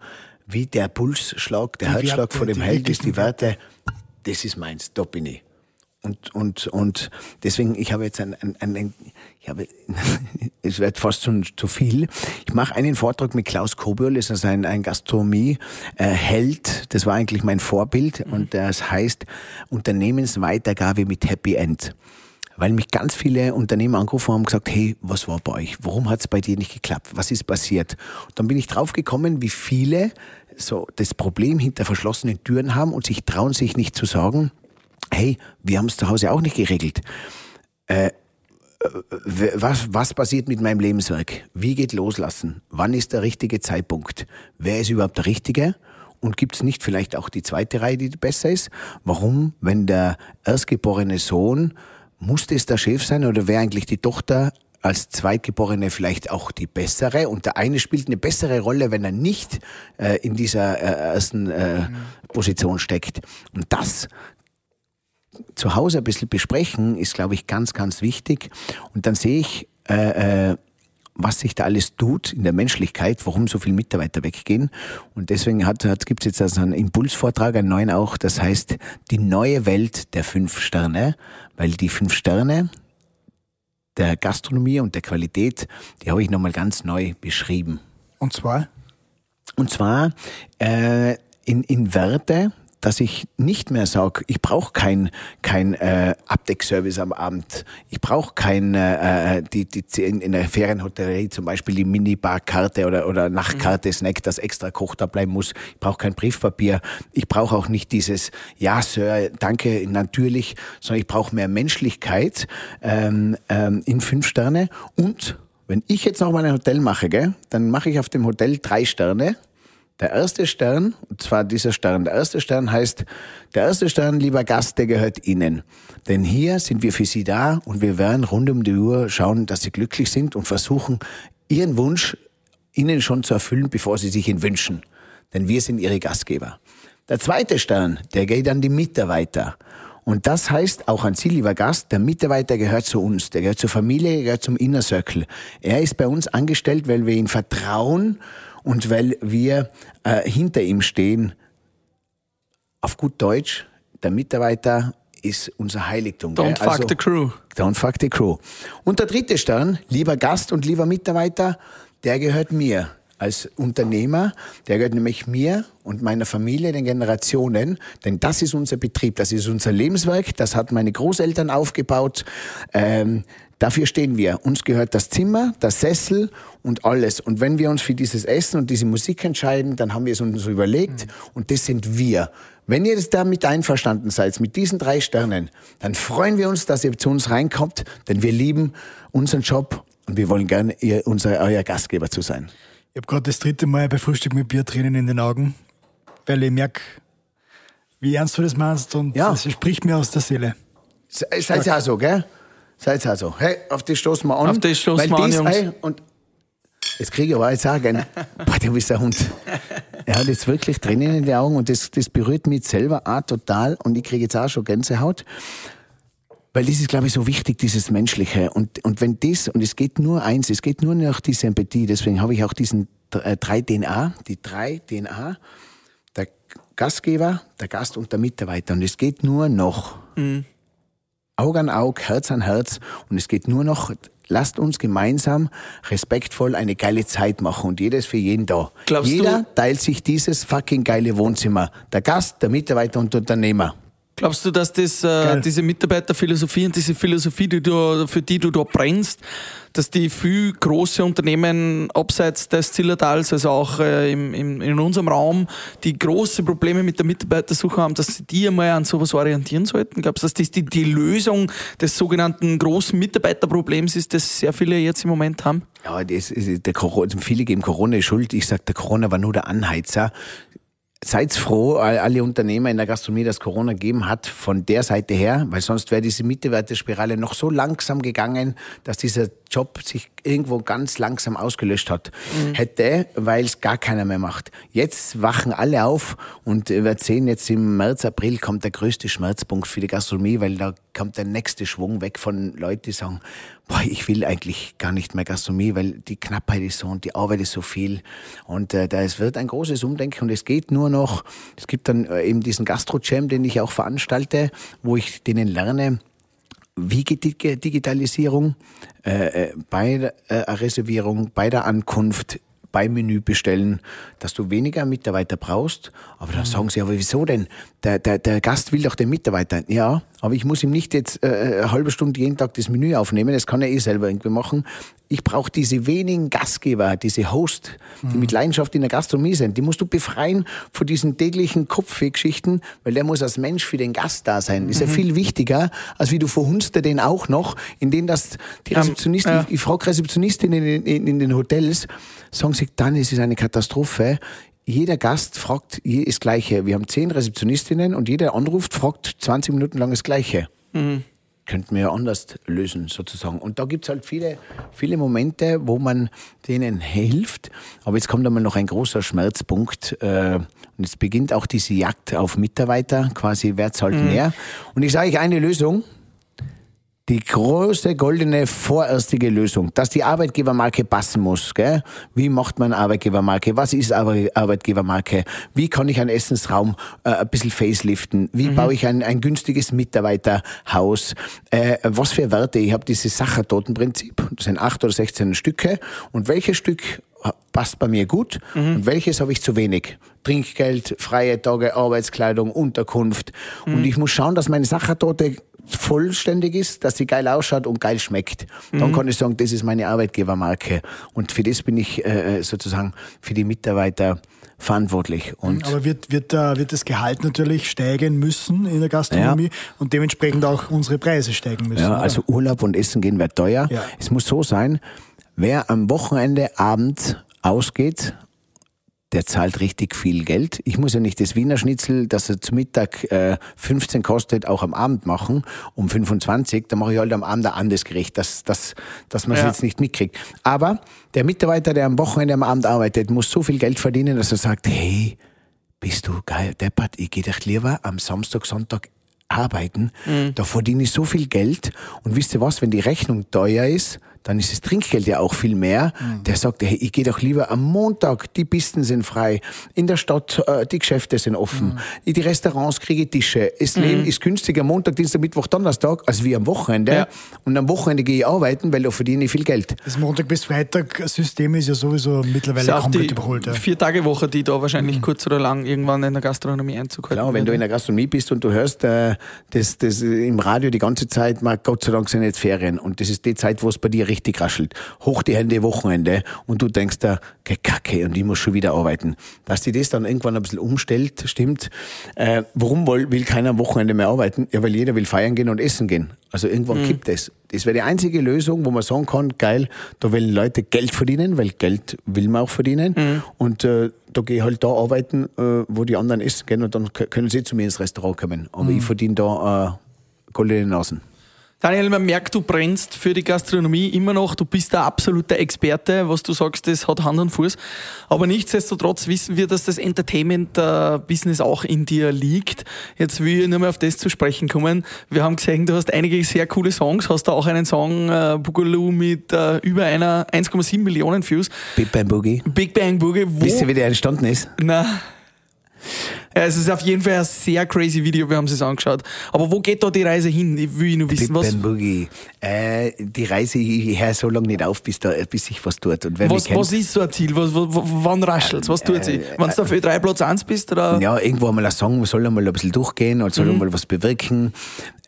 wie der Pulsschlag, der die Herzschlag Werte, vor dem Held ist, die Werte, das ist meins, da bin ich. Und, und, und deswegen, ich habe jetzt ein, ein, ein, ich habe, [laughs] es wird fast zu, zu viel. Ich mache einen Vortrag mit Klaus Kobiol, das ist ein, ein Gastronomie-Held, das war eigentlich mein Vorbild mhm. und das heißt Unternehmensweitergabe mit Happy End weil mich ganz viele Unternehmer angerufen haben und gesagt, hey, was war bei euch? Warum hat es bei dir nicht geklappt? Was ist passiert? Und dann bin ich drauf gekommen, wie viele so das Problem hinter verschlossenen Türen haben und sich trauen sich nicht zu sagen, hey, wir haben es zu Hause auch nicht geregelt. Äh, was, was passiert mit meinem Lebenswerk? Wie geht loslassen? Wann ist der richtige Zeitpunkt? Wer ist überhaupt der Richtige? Und gibt es nicht vielleicht auch die zweite Reihe, die besser ist? Warum, wenn der erstgeborene Sohn, muss das der Chef sein oder wäre eigentlich die Tochter als Zweitgeborene vielleicht auch die bessere? Und der eine spielt eine bessere Rolle, wenn er nicht äh, in dieser äh, ersten äh. Position steckt. Und das zu Hause ein bisschen besprechen, ist, glaube ich, ganz, ganz wichtig. Und dann sehe ich äh, äh, was sich da alles tut in der Menschlichkeit, warum so viele Mitarbeiter weggehen. Und deswegen hat, hat, gibt es jetzt also einen Impulsvortrag, einen neuen auch, das heißt die neue Welt der fünf Sterne, weil die fünf Sterne der Gastronomie und der Qualität, die habe ich nochmal ganz neu beschrieben. Und zwar? Und zwar äh, in, in Werte, dass ich nicht mehr sage, ich brauche kein, kein äh, Abdeckservice am Abend. Ich brauche kein, äh, die, die, in, in der Ferienhotellerie zum Beispiel die Minibarkarte oder, oder Nachtkarte, mhm. Snack, das extra kocht da bleiben muss. Ich brauche kein Briefpapier. Ich brauche auch nicht dieses, ja, Sir, danke, natürlich, sondern ich brauche mehr Menschlichkeit ähm, ähm, in fünf Sterne. Und wenn ich jetzt noch mal ein Hotel mache, gell, dann mache ich auf dem Hotel drei Sterne der erste Stern, und zwar dieser Stern, der erste Stern heißt, der erste Stern, lieber Gast, der gehört Ihnen. Denn hier sind wir für Sie da und wir werden rund um die Uhr schauen, dass Sie glücklich sind und versuchen, Ihren Wunsch Ihnen schon zu erfüllen, bevor Sie sich ihn wünschen. Denn wir sind Ihre Gastgeber. Der zweite Stern, der geht an die Mitarbeiter. Und das heißt auch an Sie, lieber Gast, der Mitarbeiter gehört zu uns, der gehört zur Familie, der gehört zum Inner Circle. Er ist bei uns angestellt, weil wir ihm vertrauen und weil wir äh, hinter ihm stehen, auf gut Deutsch, der Mitarbeiter ist unser Heiligtum. Don't fuck also, the crew. Don't fuck the crew. Und der dritte Stern, lieber Gast und lieber Mitarbeiter, der gehört mir als Unternehmer, der gehört nämlich mir und meiner Familie, den Generationen, denn das ist unser Betrieb, das ist unser Lebenswerk, das hat meine Großeltern aufgebaut. Ähm, Dafür stehen wir. Uns gehört das Zimmer, der Sessel und alles. Und wenn wir uns für dieses Essen und diese Musik entscheiden, dann haben wir es uns überlegt mhm. und das sind wir. Wenn ihr damit einverstanden seid, mit diesen drei Sternen, dann freuen wir uns, dass ihr zu uns reinkommt, denn wir lieben unseren Job und wir wollen gerne ihr, unser, euer Gastgeber zu sein. Ich habe gerade das dritte Mal bei Frühstück mit Bier Tränen in den Augen, weil ich merke, wie ernst du das meinst und ja. das spricht mir aus der Seele. Seid ihr auch so, gell? Seid also, hey, auf die stoßen wir an. Auf die stoßen wir an, Jungs. Hey, und jetzt kriege ich aber jetzt sagen, [laughs] boah, du bist ein Hund. Er hat jetzt wirklich Tränen in den Augen und das, das berührt mich selber auch total und ich kriege jetzt auch schon Gänsehaut. Weil das ist, glaube ich, so wichtig, dieses Menschliche. Und, und wenn das, und es geht nur eins, es geht nur nach dieser Empathie, deswegen habe ich auch diesen äh, drei DNA, die drei DNA, der Gastgeber, der Gast und der Mitarbeiter. Und es geht nur noch. Mhm. Auge an Auge, Herz an Herz und es geht nur noch, lasst uns gemeinsam respektvoll eine geile Zeit machen und jeder ist für jeden da. Glaubst Jeder du? teilt sich dieses fucking geile Wohnzimmer. Der Gast, der Mitarbeiter und der Unternehmer. Glaubst du, dass das, äh, diese Mitarbeiterphilosophie und diese Philosophie, die du, für die du da brennst, dass die viel große Unternehmen abseits des Zillertals, also auch äh, im, im, in unserem Raum, die große Probleme mit der Mitarbeitersuche haben, dass sie die einmal an sowas orientieren sollten? Glaubst du, dass das die, die Lösung des sogenannten großen Mitarbeiterproblems ist, das sehr viele jetzt im Moment haben? Ja, das ist, der Corona, viele geben Corona Schuld. Ich sage, der Corona war nur der Anheizer seid froh, alle Unternehmer in der Gastronomie, dass Corona gegeben hat, von der Seite her, weil sonst wäre diese Mitarbeiterspirale noch so langsam gegangen, dass dieser Job sich irgendwo ganz langsam ausgelöscht hat. Mhm. Hätte, weil es gar keiner mehr macht. Jetzt wachen alle auf und wir sehen jetzt im März, April kommt der größte Schmerzpunkt für die Gastronomie, weil da kommt der nächste Schwung weg von Leuten, die sagen, boah, ich will eigentlich gar nicht mehr Gastronomie, weil die Knappheit ist so und die Arbeit ist so viel. Und äh, da es wird ein großes Umdenken und es geht nur noch, es gibt dann äh, eben diesen Gastro-Jam, den ich auch veranstalte, wo ich denen lerne, wie geht die Digitalisierung äh, äh bei der äh, Reservierung, bei der Ankunft, beim Menü bestellen, dass du weniger Mitarbeiter brauchst. Aber dann mhm. sagen sie, aber wieso denn? Der, der, der Gast will doch den Mitarbeiter. Ja, aber ich muss ihm nicht jetzt äh, äh, eine halbe Stunde jeden Tag das Menü aufnehmen, das kann er eh selber irgendwie machen. Ich brauche diese wenigen Gastgeber, diese Host, die mhm. mit Leidenschaft in der Gastronomie sind. Die musst du befreien von diesen täglichen Kopfwehgeschichten, weil der muss als Mensch für den Gast da sein. Ist ja mhm. viel wichtiger, als wie du verhunzt den auch noch, indem das die Rezeptionisten, ja. ich frage Rezeptionistinnen in, in, in den Hotels, sagen sie, dann ist es eine Katastrophe jeder Gast fragt das Gleiche. Wir haben zehn Rezeptionistinnen und jeder anruft, fragt 20 Minuten lang das Gleiche. Mhm. Könnten wir ja anders lösen, sozusagen. Und da gibt es halt viele, viele Momente, wo man denen hilft. Aber jetzt kommt einmal noch ein großer Schmerzpunkt. Äh, und jetzt beginnt auch diese Jagd auf Mitarbeiter, quasi wer zahlt mhm. mehr. Und ich sage euch eine Lösung. Die große goldene vorerstige Lösung, dass die Arbeitgebermarke passen muss. Gell? Wie macht man Arbeitgebermarke? Was ist Arbeitgebermarke? Wie kann ich einen Essensraum äh, ein bisschen faceliften? Wie mhm. baue ich ein, ein günstiges Mitarbeiterhaus? Äh, was für Werte? Ich habe dieses Sachertotenprinzip. Das sind acht oder 16 Stücke. Und welches Stück passt bei mir gut mhm. und welches habe ich zu wenig. Trinkgeld, freie Tage, Arbeitskleidung, Unterkunft. Mhm. Und ich muss schauen, dass meine Sachertorte vollständig ist, dass sie geil ausschaut und geil schmeckt. Dann mhm. kann ich sagen, das ist meine Arbeitgebermarke. Und für das bin ich äh, sozusagen für die Mitarbeiter verantwortlich. Und Aber wird, wird, äh, wird das Gehalt natürlich steigen müssen in der Gastronomie ja. und dementsprechend auch unsere Preise steigen müssen. Ja, also Urlaub und Essen gehen wird teuer. Ja. Es muss so sein, wer am Wochenende Abend ausgeht der zahlt richtig viel Geld. Ich muss ja nicht das Wiener Schnitzel, das er zu Mittag äh, 15 kostet, auch am Abend machen, um 25. Da mache ich halt am Abend ein anderes Gericht, dass, dass, dass man es ja. jetzt nicht mitkriegt. Aber der Mitarbeiter, der am Wochenende am Abend arbeitet, muss so viel Geld verdienen, dass er sagt, hey, bist du geil, deppert, ich gehe doch lieber am Samstag, Sonntag arbeiten, mhm. da verdiene ich so viel Geld und wisst ihr was, wenn die Rechnung teuer ist, dann ist das Trinkgeld ja auch viel mehr. Mhm. Der sagt, hey, ich gehe doch lieber am Montag, die Pisten sind frei, in der Stadt, äh, die Geschäfte sind offen, mhm. die Restaurants kriege Tische. Das mhm. Leben ist günstiger Montag, Dienstag, Mittwoch, Donnerstag, als wie am Wochenende. Ja. Und am Wochenende gehe ich arbeiten, weil da verdiene ich viel Geld. Das Montag bis Freitag System ist ja sowieso mittlerweile ist komplett überholt. Ja. Vier Tage Woche, die da wahrscheinlich mhm. kurz oder lang irgendwann in der Gastronomie Einzug halten. Genau, wenn du in der Gastronomie bist und du hörst äh, das, das im Radio die ganze Zeit, mal Gott sei Dank sind jetzt Ferien und das ist die Zeit, wo es bei dir richtig raschelt. Hoch die Hände Wochenende und du denkst da, Kacke, und ich muss schon wieder arbeiten. Dass die das dann irgendwann ein bisschen umstellt, stimmt. Äh, warum will, will keiner am Wochenende mehr arbeiten? Ja, weil jeder will feiern gehen und essen gehen. Also irgendwann mhm. kippt es. Das wäre die einzige Lösung, wo man sagen kann, geil, da wollen Leute Geld verdienen, weil Geld will man auch verdienen. Mhm. Und äh, da gehe ich halt da arbeiten, äh, wo die anderen essen gehen und dann können sie zu mir ins Restaurant kommen. Aber mhm. ich verdiene da äh, goldene Nasen. Daniel, man merkt, du brennst für die Gastronomie immer noch. Du bist der absolute Experte. Was du sagst, das hat Hand und Fuß. Aber nichtsdestotrotz wissen wir, dass das Entertainment-Business auch in dir liegt. Jetzt will ich nur mal auf das zu sprechen kommen. Wir haben gesehen, du hast einige sehr coole Songs. Hast da auch einen Song, äh, Boogaloo, mit äh, über einer 1,7 Millionen Views. Big Bang Boogie. Big Bang Boogie. Wo, Wisst ihr, wie der entstanden ist? Na, es ist auf jeden Fall ein sehr crazy Video, wir haben es angeschaut. Aber wo geht da die Reise hin? Ich will nur wissen, was. Boogie. Äh, die Reise, ich höre so lange nicht auf, bis, da, bis sich was tut. Und was, was ist so ein Ziel? Was, was, wann raschelt Was tut sie? Äh, Wenn du für drei Platz 1 bist? Oder? Ja, irgendwo einmal ein Song soll einmal ein bisschen durchgehen und soll mhm. einmal was bewirken.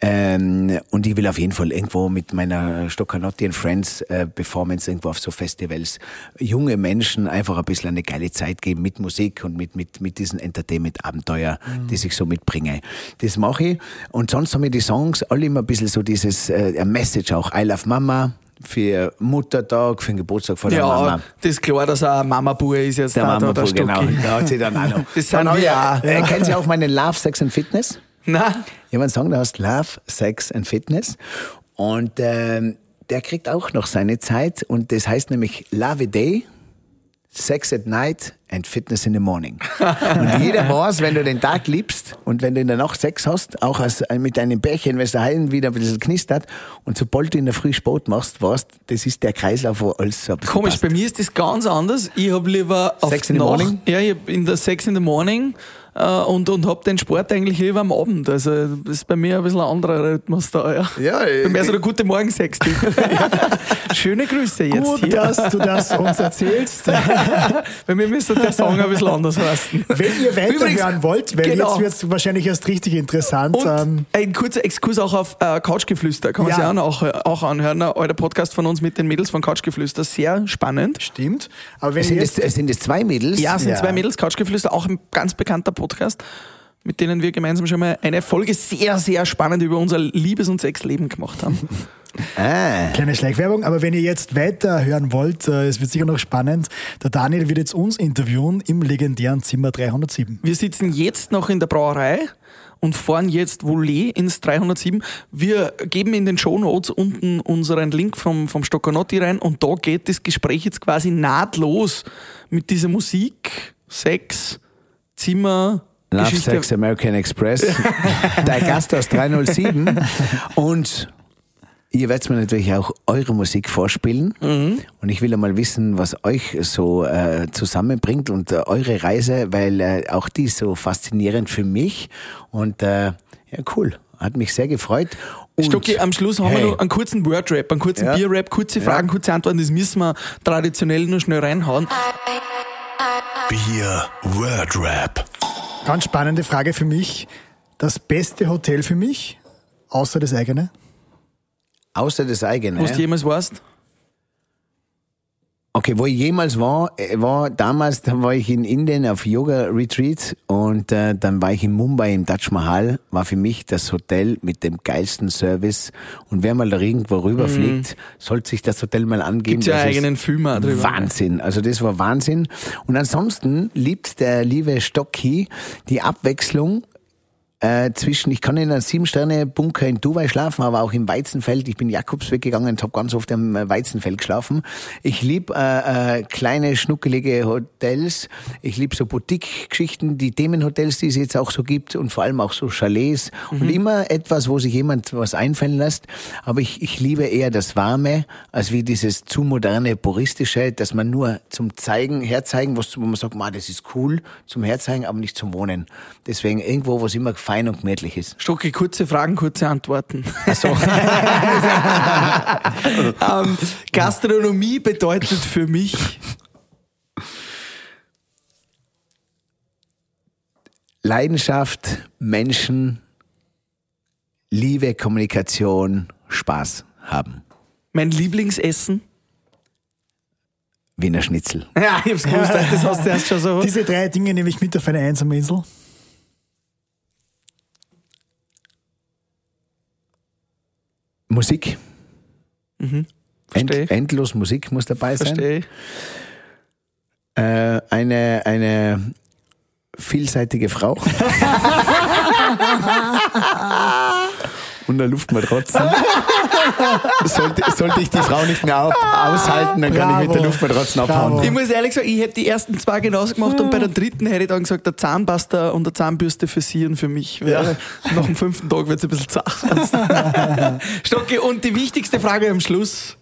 Ähm, und ich will auf jeden Fall irgendwo mit meiner Stoccanotti and Friends äh, Performance irgendwo auf so Festivals junge Menschen einfach ein bisschen eine geile Zeit geben mit Musik und mit, mit, mit diesen Entertainment-Abenteuer, mhm. die ich so mitbringe. Das mache ich. Und sonst haben wir die Songs alle immer ein bisschen so dieses äh, Message auch. I love Mama, für Muttertag, für den Geburtstag von der ja, Mama. das ist klar, dass er Mama Bur ist jetzt der da, Mama da, der genau. Da hat sie dann auch noch. [laughs] Das sind wir ja. Äh, kennen Sie auch meinen Love, Sex and Fitness? Nein. Ich habe einen Song, der heißt Love, Sex and Fitness. Und ähm, der kriegt auch noch seine Zeit. Und das heißt nämlich Love a Day, Sex at Night and Fitness in the Morning. und jeder [laughs] weiß, wenn du den Tag liebst und wenn du in der Nacht Sex hast, auch als, mit einem Bärchen, wenn es daheim wieder ein bisschen knistert und sobald du in der Früh Sport machst, weißt das ist der Kreislauf, wo alles so ein Komisch, passt. bei mir ist das ganz anders. Ich habe lieber auf Sex in the Morning? Ja, ich in der Sex in the Morning äh, und, und habe den Sport eigentlich lieber am Abend. Also das ist bei mir ein bisschen ein anderer Rhythmus da. Ja, ja bei mir so der gute Morgen sex [laughs] Schöne Grüße jetzt Gut, hier. dass du das uns erzählst. [laughs] bei mir müsste der Song ein bisschen anders heißen. Wenn ihr weiterhören wollt, weil genau. jetzt wird es wahrscheinlich erst richtig interessant. Und ähm, ein kurzer Exkurs auch auf äh, Couchgeflüster, kann man ja. sich auch, auch anhören. Ein alter Podcast von uns mit den Mädels von Couchgeflüster, sehr spannend. Stimmt. Aber wenn sind, es, sind es zwei Mädels? Ja, es sind ja. zwei Mädels, Couchgeflüster, auch ein ganz bekannter Podcast mit denen wir gemeinsam schon mal eine Folge sehr, sehr spannend über unser Liebes- und Sexleben gemacht haben. [laughs] Ah. Kleine Schleichwerbung, aber wenn ihr jetzt weiter hören wollt, äh, es wird sicher noch spannend. Der Daniel wird jetzt uns interviewen im legendären Zimmer 307. Wir sitzen jetzt noch in der Brauerei und fahren jetzt Volet ins 307. Wir geben in den Show Notes unten unseren Link vom, vom Stoccanotti rein und da geht das Gespräch jetzt quasi nahtlos mit dieser Musik, Sex, Zimmer, Love Geschichte. Sex American Express, [laughs] der Gast aus 307 und Ihr werdet mir natürlich auch eure Musik vorspielen. Und ich will einmal wissen, was euch so äh, zusammenbringt und äh, eure Reise, weil äh, auch die ist so faszinierend für mich. Und äh, ja, cool. Hat mich sehr gefreut. Und, Stocki, am Schluss haben wir Hey. noch einen kurzen Wordrap, einen kurzen Ja. Bierrap, kurze Fragen, Ja. kurze Antworten. Das müssen wir traditionell nur schnell reinhauen. Bier Word Rap. Ganz spannende Frage für mich. Das beste Hotel für mich, außer das eigene? Außer das eigene. Was du jemals warst? Okay, wo ich jemals war, äh, war damals, da war ich in Indien auf Yoga-Retreat und äh, dann war ich in Mumbai im Taj Mahal, war für mich das Hotel mit dem geilsten Service und wer mal da irgendwo rüberfliegt, sollte sich das Hotel mal angeben. Mhm. Gibt's ja eigenen Film drüber. Wahnsinn, also das war Wahnsinn. Und ansonsten liebt der liebe Stocki die Abwechslung äh, zwischen, ich kann in einem Sieben-Sterne-Bunker in Dubai schlafen, aber auch im Weizenfeld. Ich bin Jakobsweg gegangen und habe ganz oft im Weizenfeld geschlafen. Ich lieb äh, äh, kleine, schnuckelige Hotels. Ich lieb so Boutique-Geschichten, die Themenhotels, die es jetzt auch so gibt und vor allem auch so Chalets. Und immer etwas, wo sich jemand was einfallen lässt. Aber ich, ich liebe eher das Warme, als wie dieses zu moderne, puristische, dass man nur zum Zeigen, herzeigen, was, wo man sagt, ma, das ist cool, zum Herzeigen, aber nicht zum Wohnen. Deswegen irgendwo, wo es immer fein und gemütlich ist. Stocki, kurze Fragen, kurze Antworten. [laughs] ähm, Gastronomie bedeutet für mich Leidenschaft, Menschen, Liebe, Kommunikation, Spaß haben. mein Lieblingsessen. Wiener Schnitzel. Ja, ich hab's gewusst, das hast du erst schon so. Diese drei Dinge nehme ich mit auf eine einsame Insel. Musik. End, versteh. endlos Musik muss dabei sein. Verstehe. Äh, eine, eine vielseitige Frau. [laughs] Und der Luftmatratzen. [laughs] sollte, sollte ich die Frau nicht mehr au- aushalten, dann kann ich mit der Bravo. Luftmatratzen Bravo. abhauen. Ich muss ehrlich sagen, ich hätte die ersten zwei genauso gemacht und bei der dritten hätte ich dann gesagt, der Zahnpasta und der Zahnbürste für sie und für mich. Weil Nach dem fünften Tag wird es ein bisschen zart. [laughs] Stocki, und die wichtigste Frage am Schluss,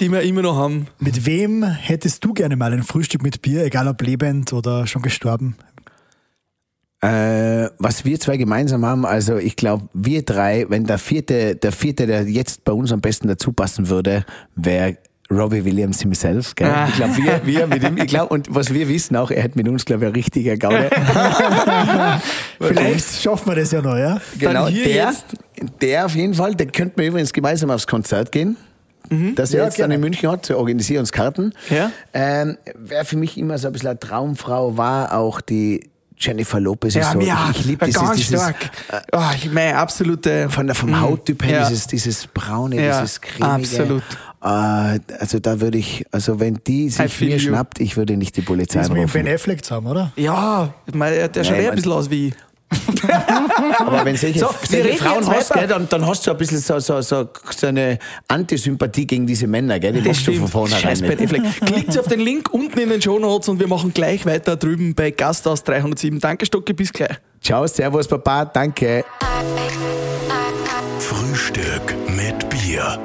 die wir immer noch haben. Mit wem hättest du gerne mal ein Frühstück mit Bier, egal ob lebend oder schon gestorben? Äh, was wir zwei gemeinsam haben, also ich glaube, wir drei, wenn der vierte, der vierte, der jetzt bei uns am besten dazu passen würde, wäre Robbie Williams himself. Gell? Ah. Ich glaube, wir, wir mit ihm, ich glaube, und was wir wissen auch, er hat mit uns, glaube ich, ein richtiger Gaude. [laughs] Vielleicht schaffen wir das ja noch, ja? genau, hier der, jetzt- der auf jeden Fall, der könnten wir übrigens gemeinsam aufs Konzert gehen. Das er Ja, jetzt dann gerne. in München hat, wir organisieren uns Karten. Ja. Ähm, Wer für mich immer so ein bisschen eine Traumfrau war, auch die Jennifer Lopez ist so. ja, ich liebe dieses, ganz dieses stark. Oh, ich meine, absolute. von der, vom Hauttyp her, Ja. dieses, dieses braune, Ja, dieses cremige. absolut. Äh, also da würde ich, also wenn die sich mir you. schnappt, ich würde nicht die Polizei Das mit dem anrufen. Ben Affleck zusammen, oder? Ja, ich der schaut Ja, ich eh ein bisschen aus wie ich. [laughs] Aber wenn solche, So, solche Frauen hast, gell, dann, dann hast du ein bisschen so, so, so, so eine Antisympathie gegen diese Männer, gell? Die Das machst du von stimmt. vornherein nicht. Klickt auf den Link unten in den Show Notes und wir machen gleich weiter drüben bei Gasthaus 307. Danke, Stocki, bis gleich. Ciao, servus, Papa, danke. Frühstück mit Bier.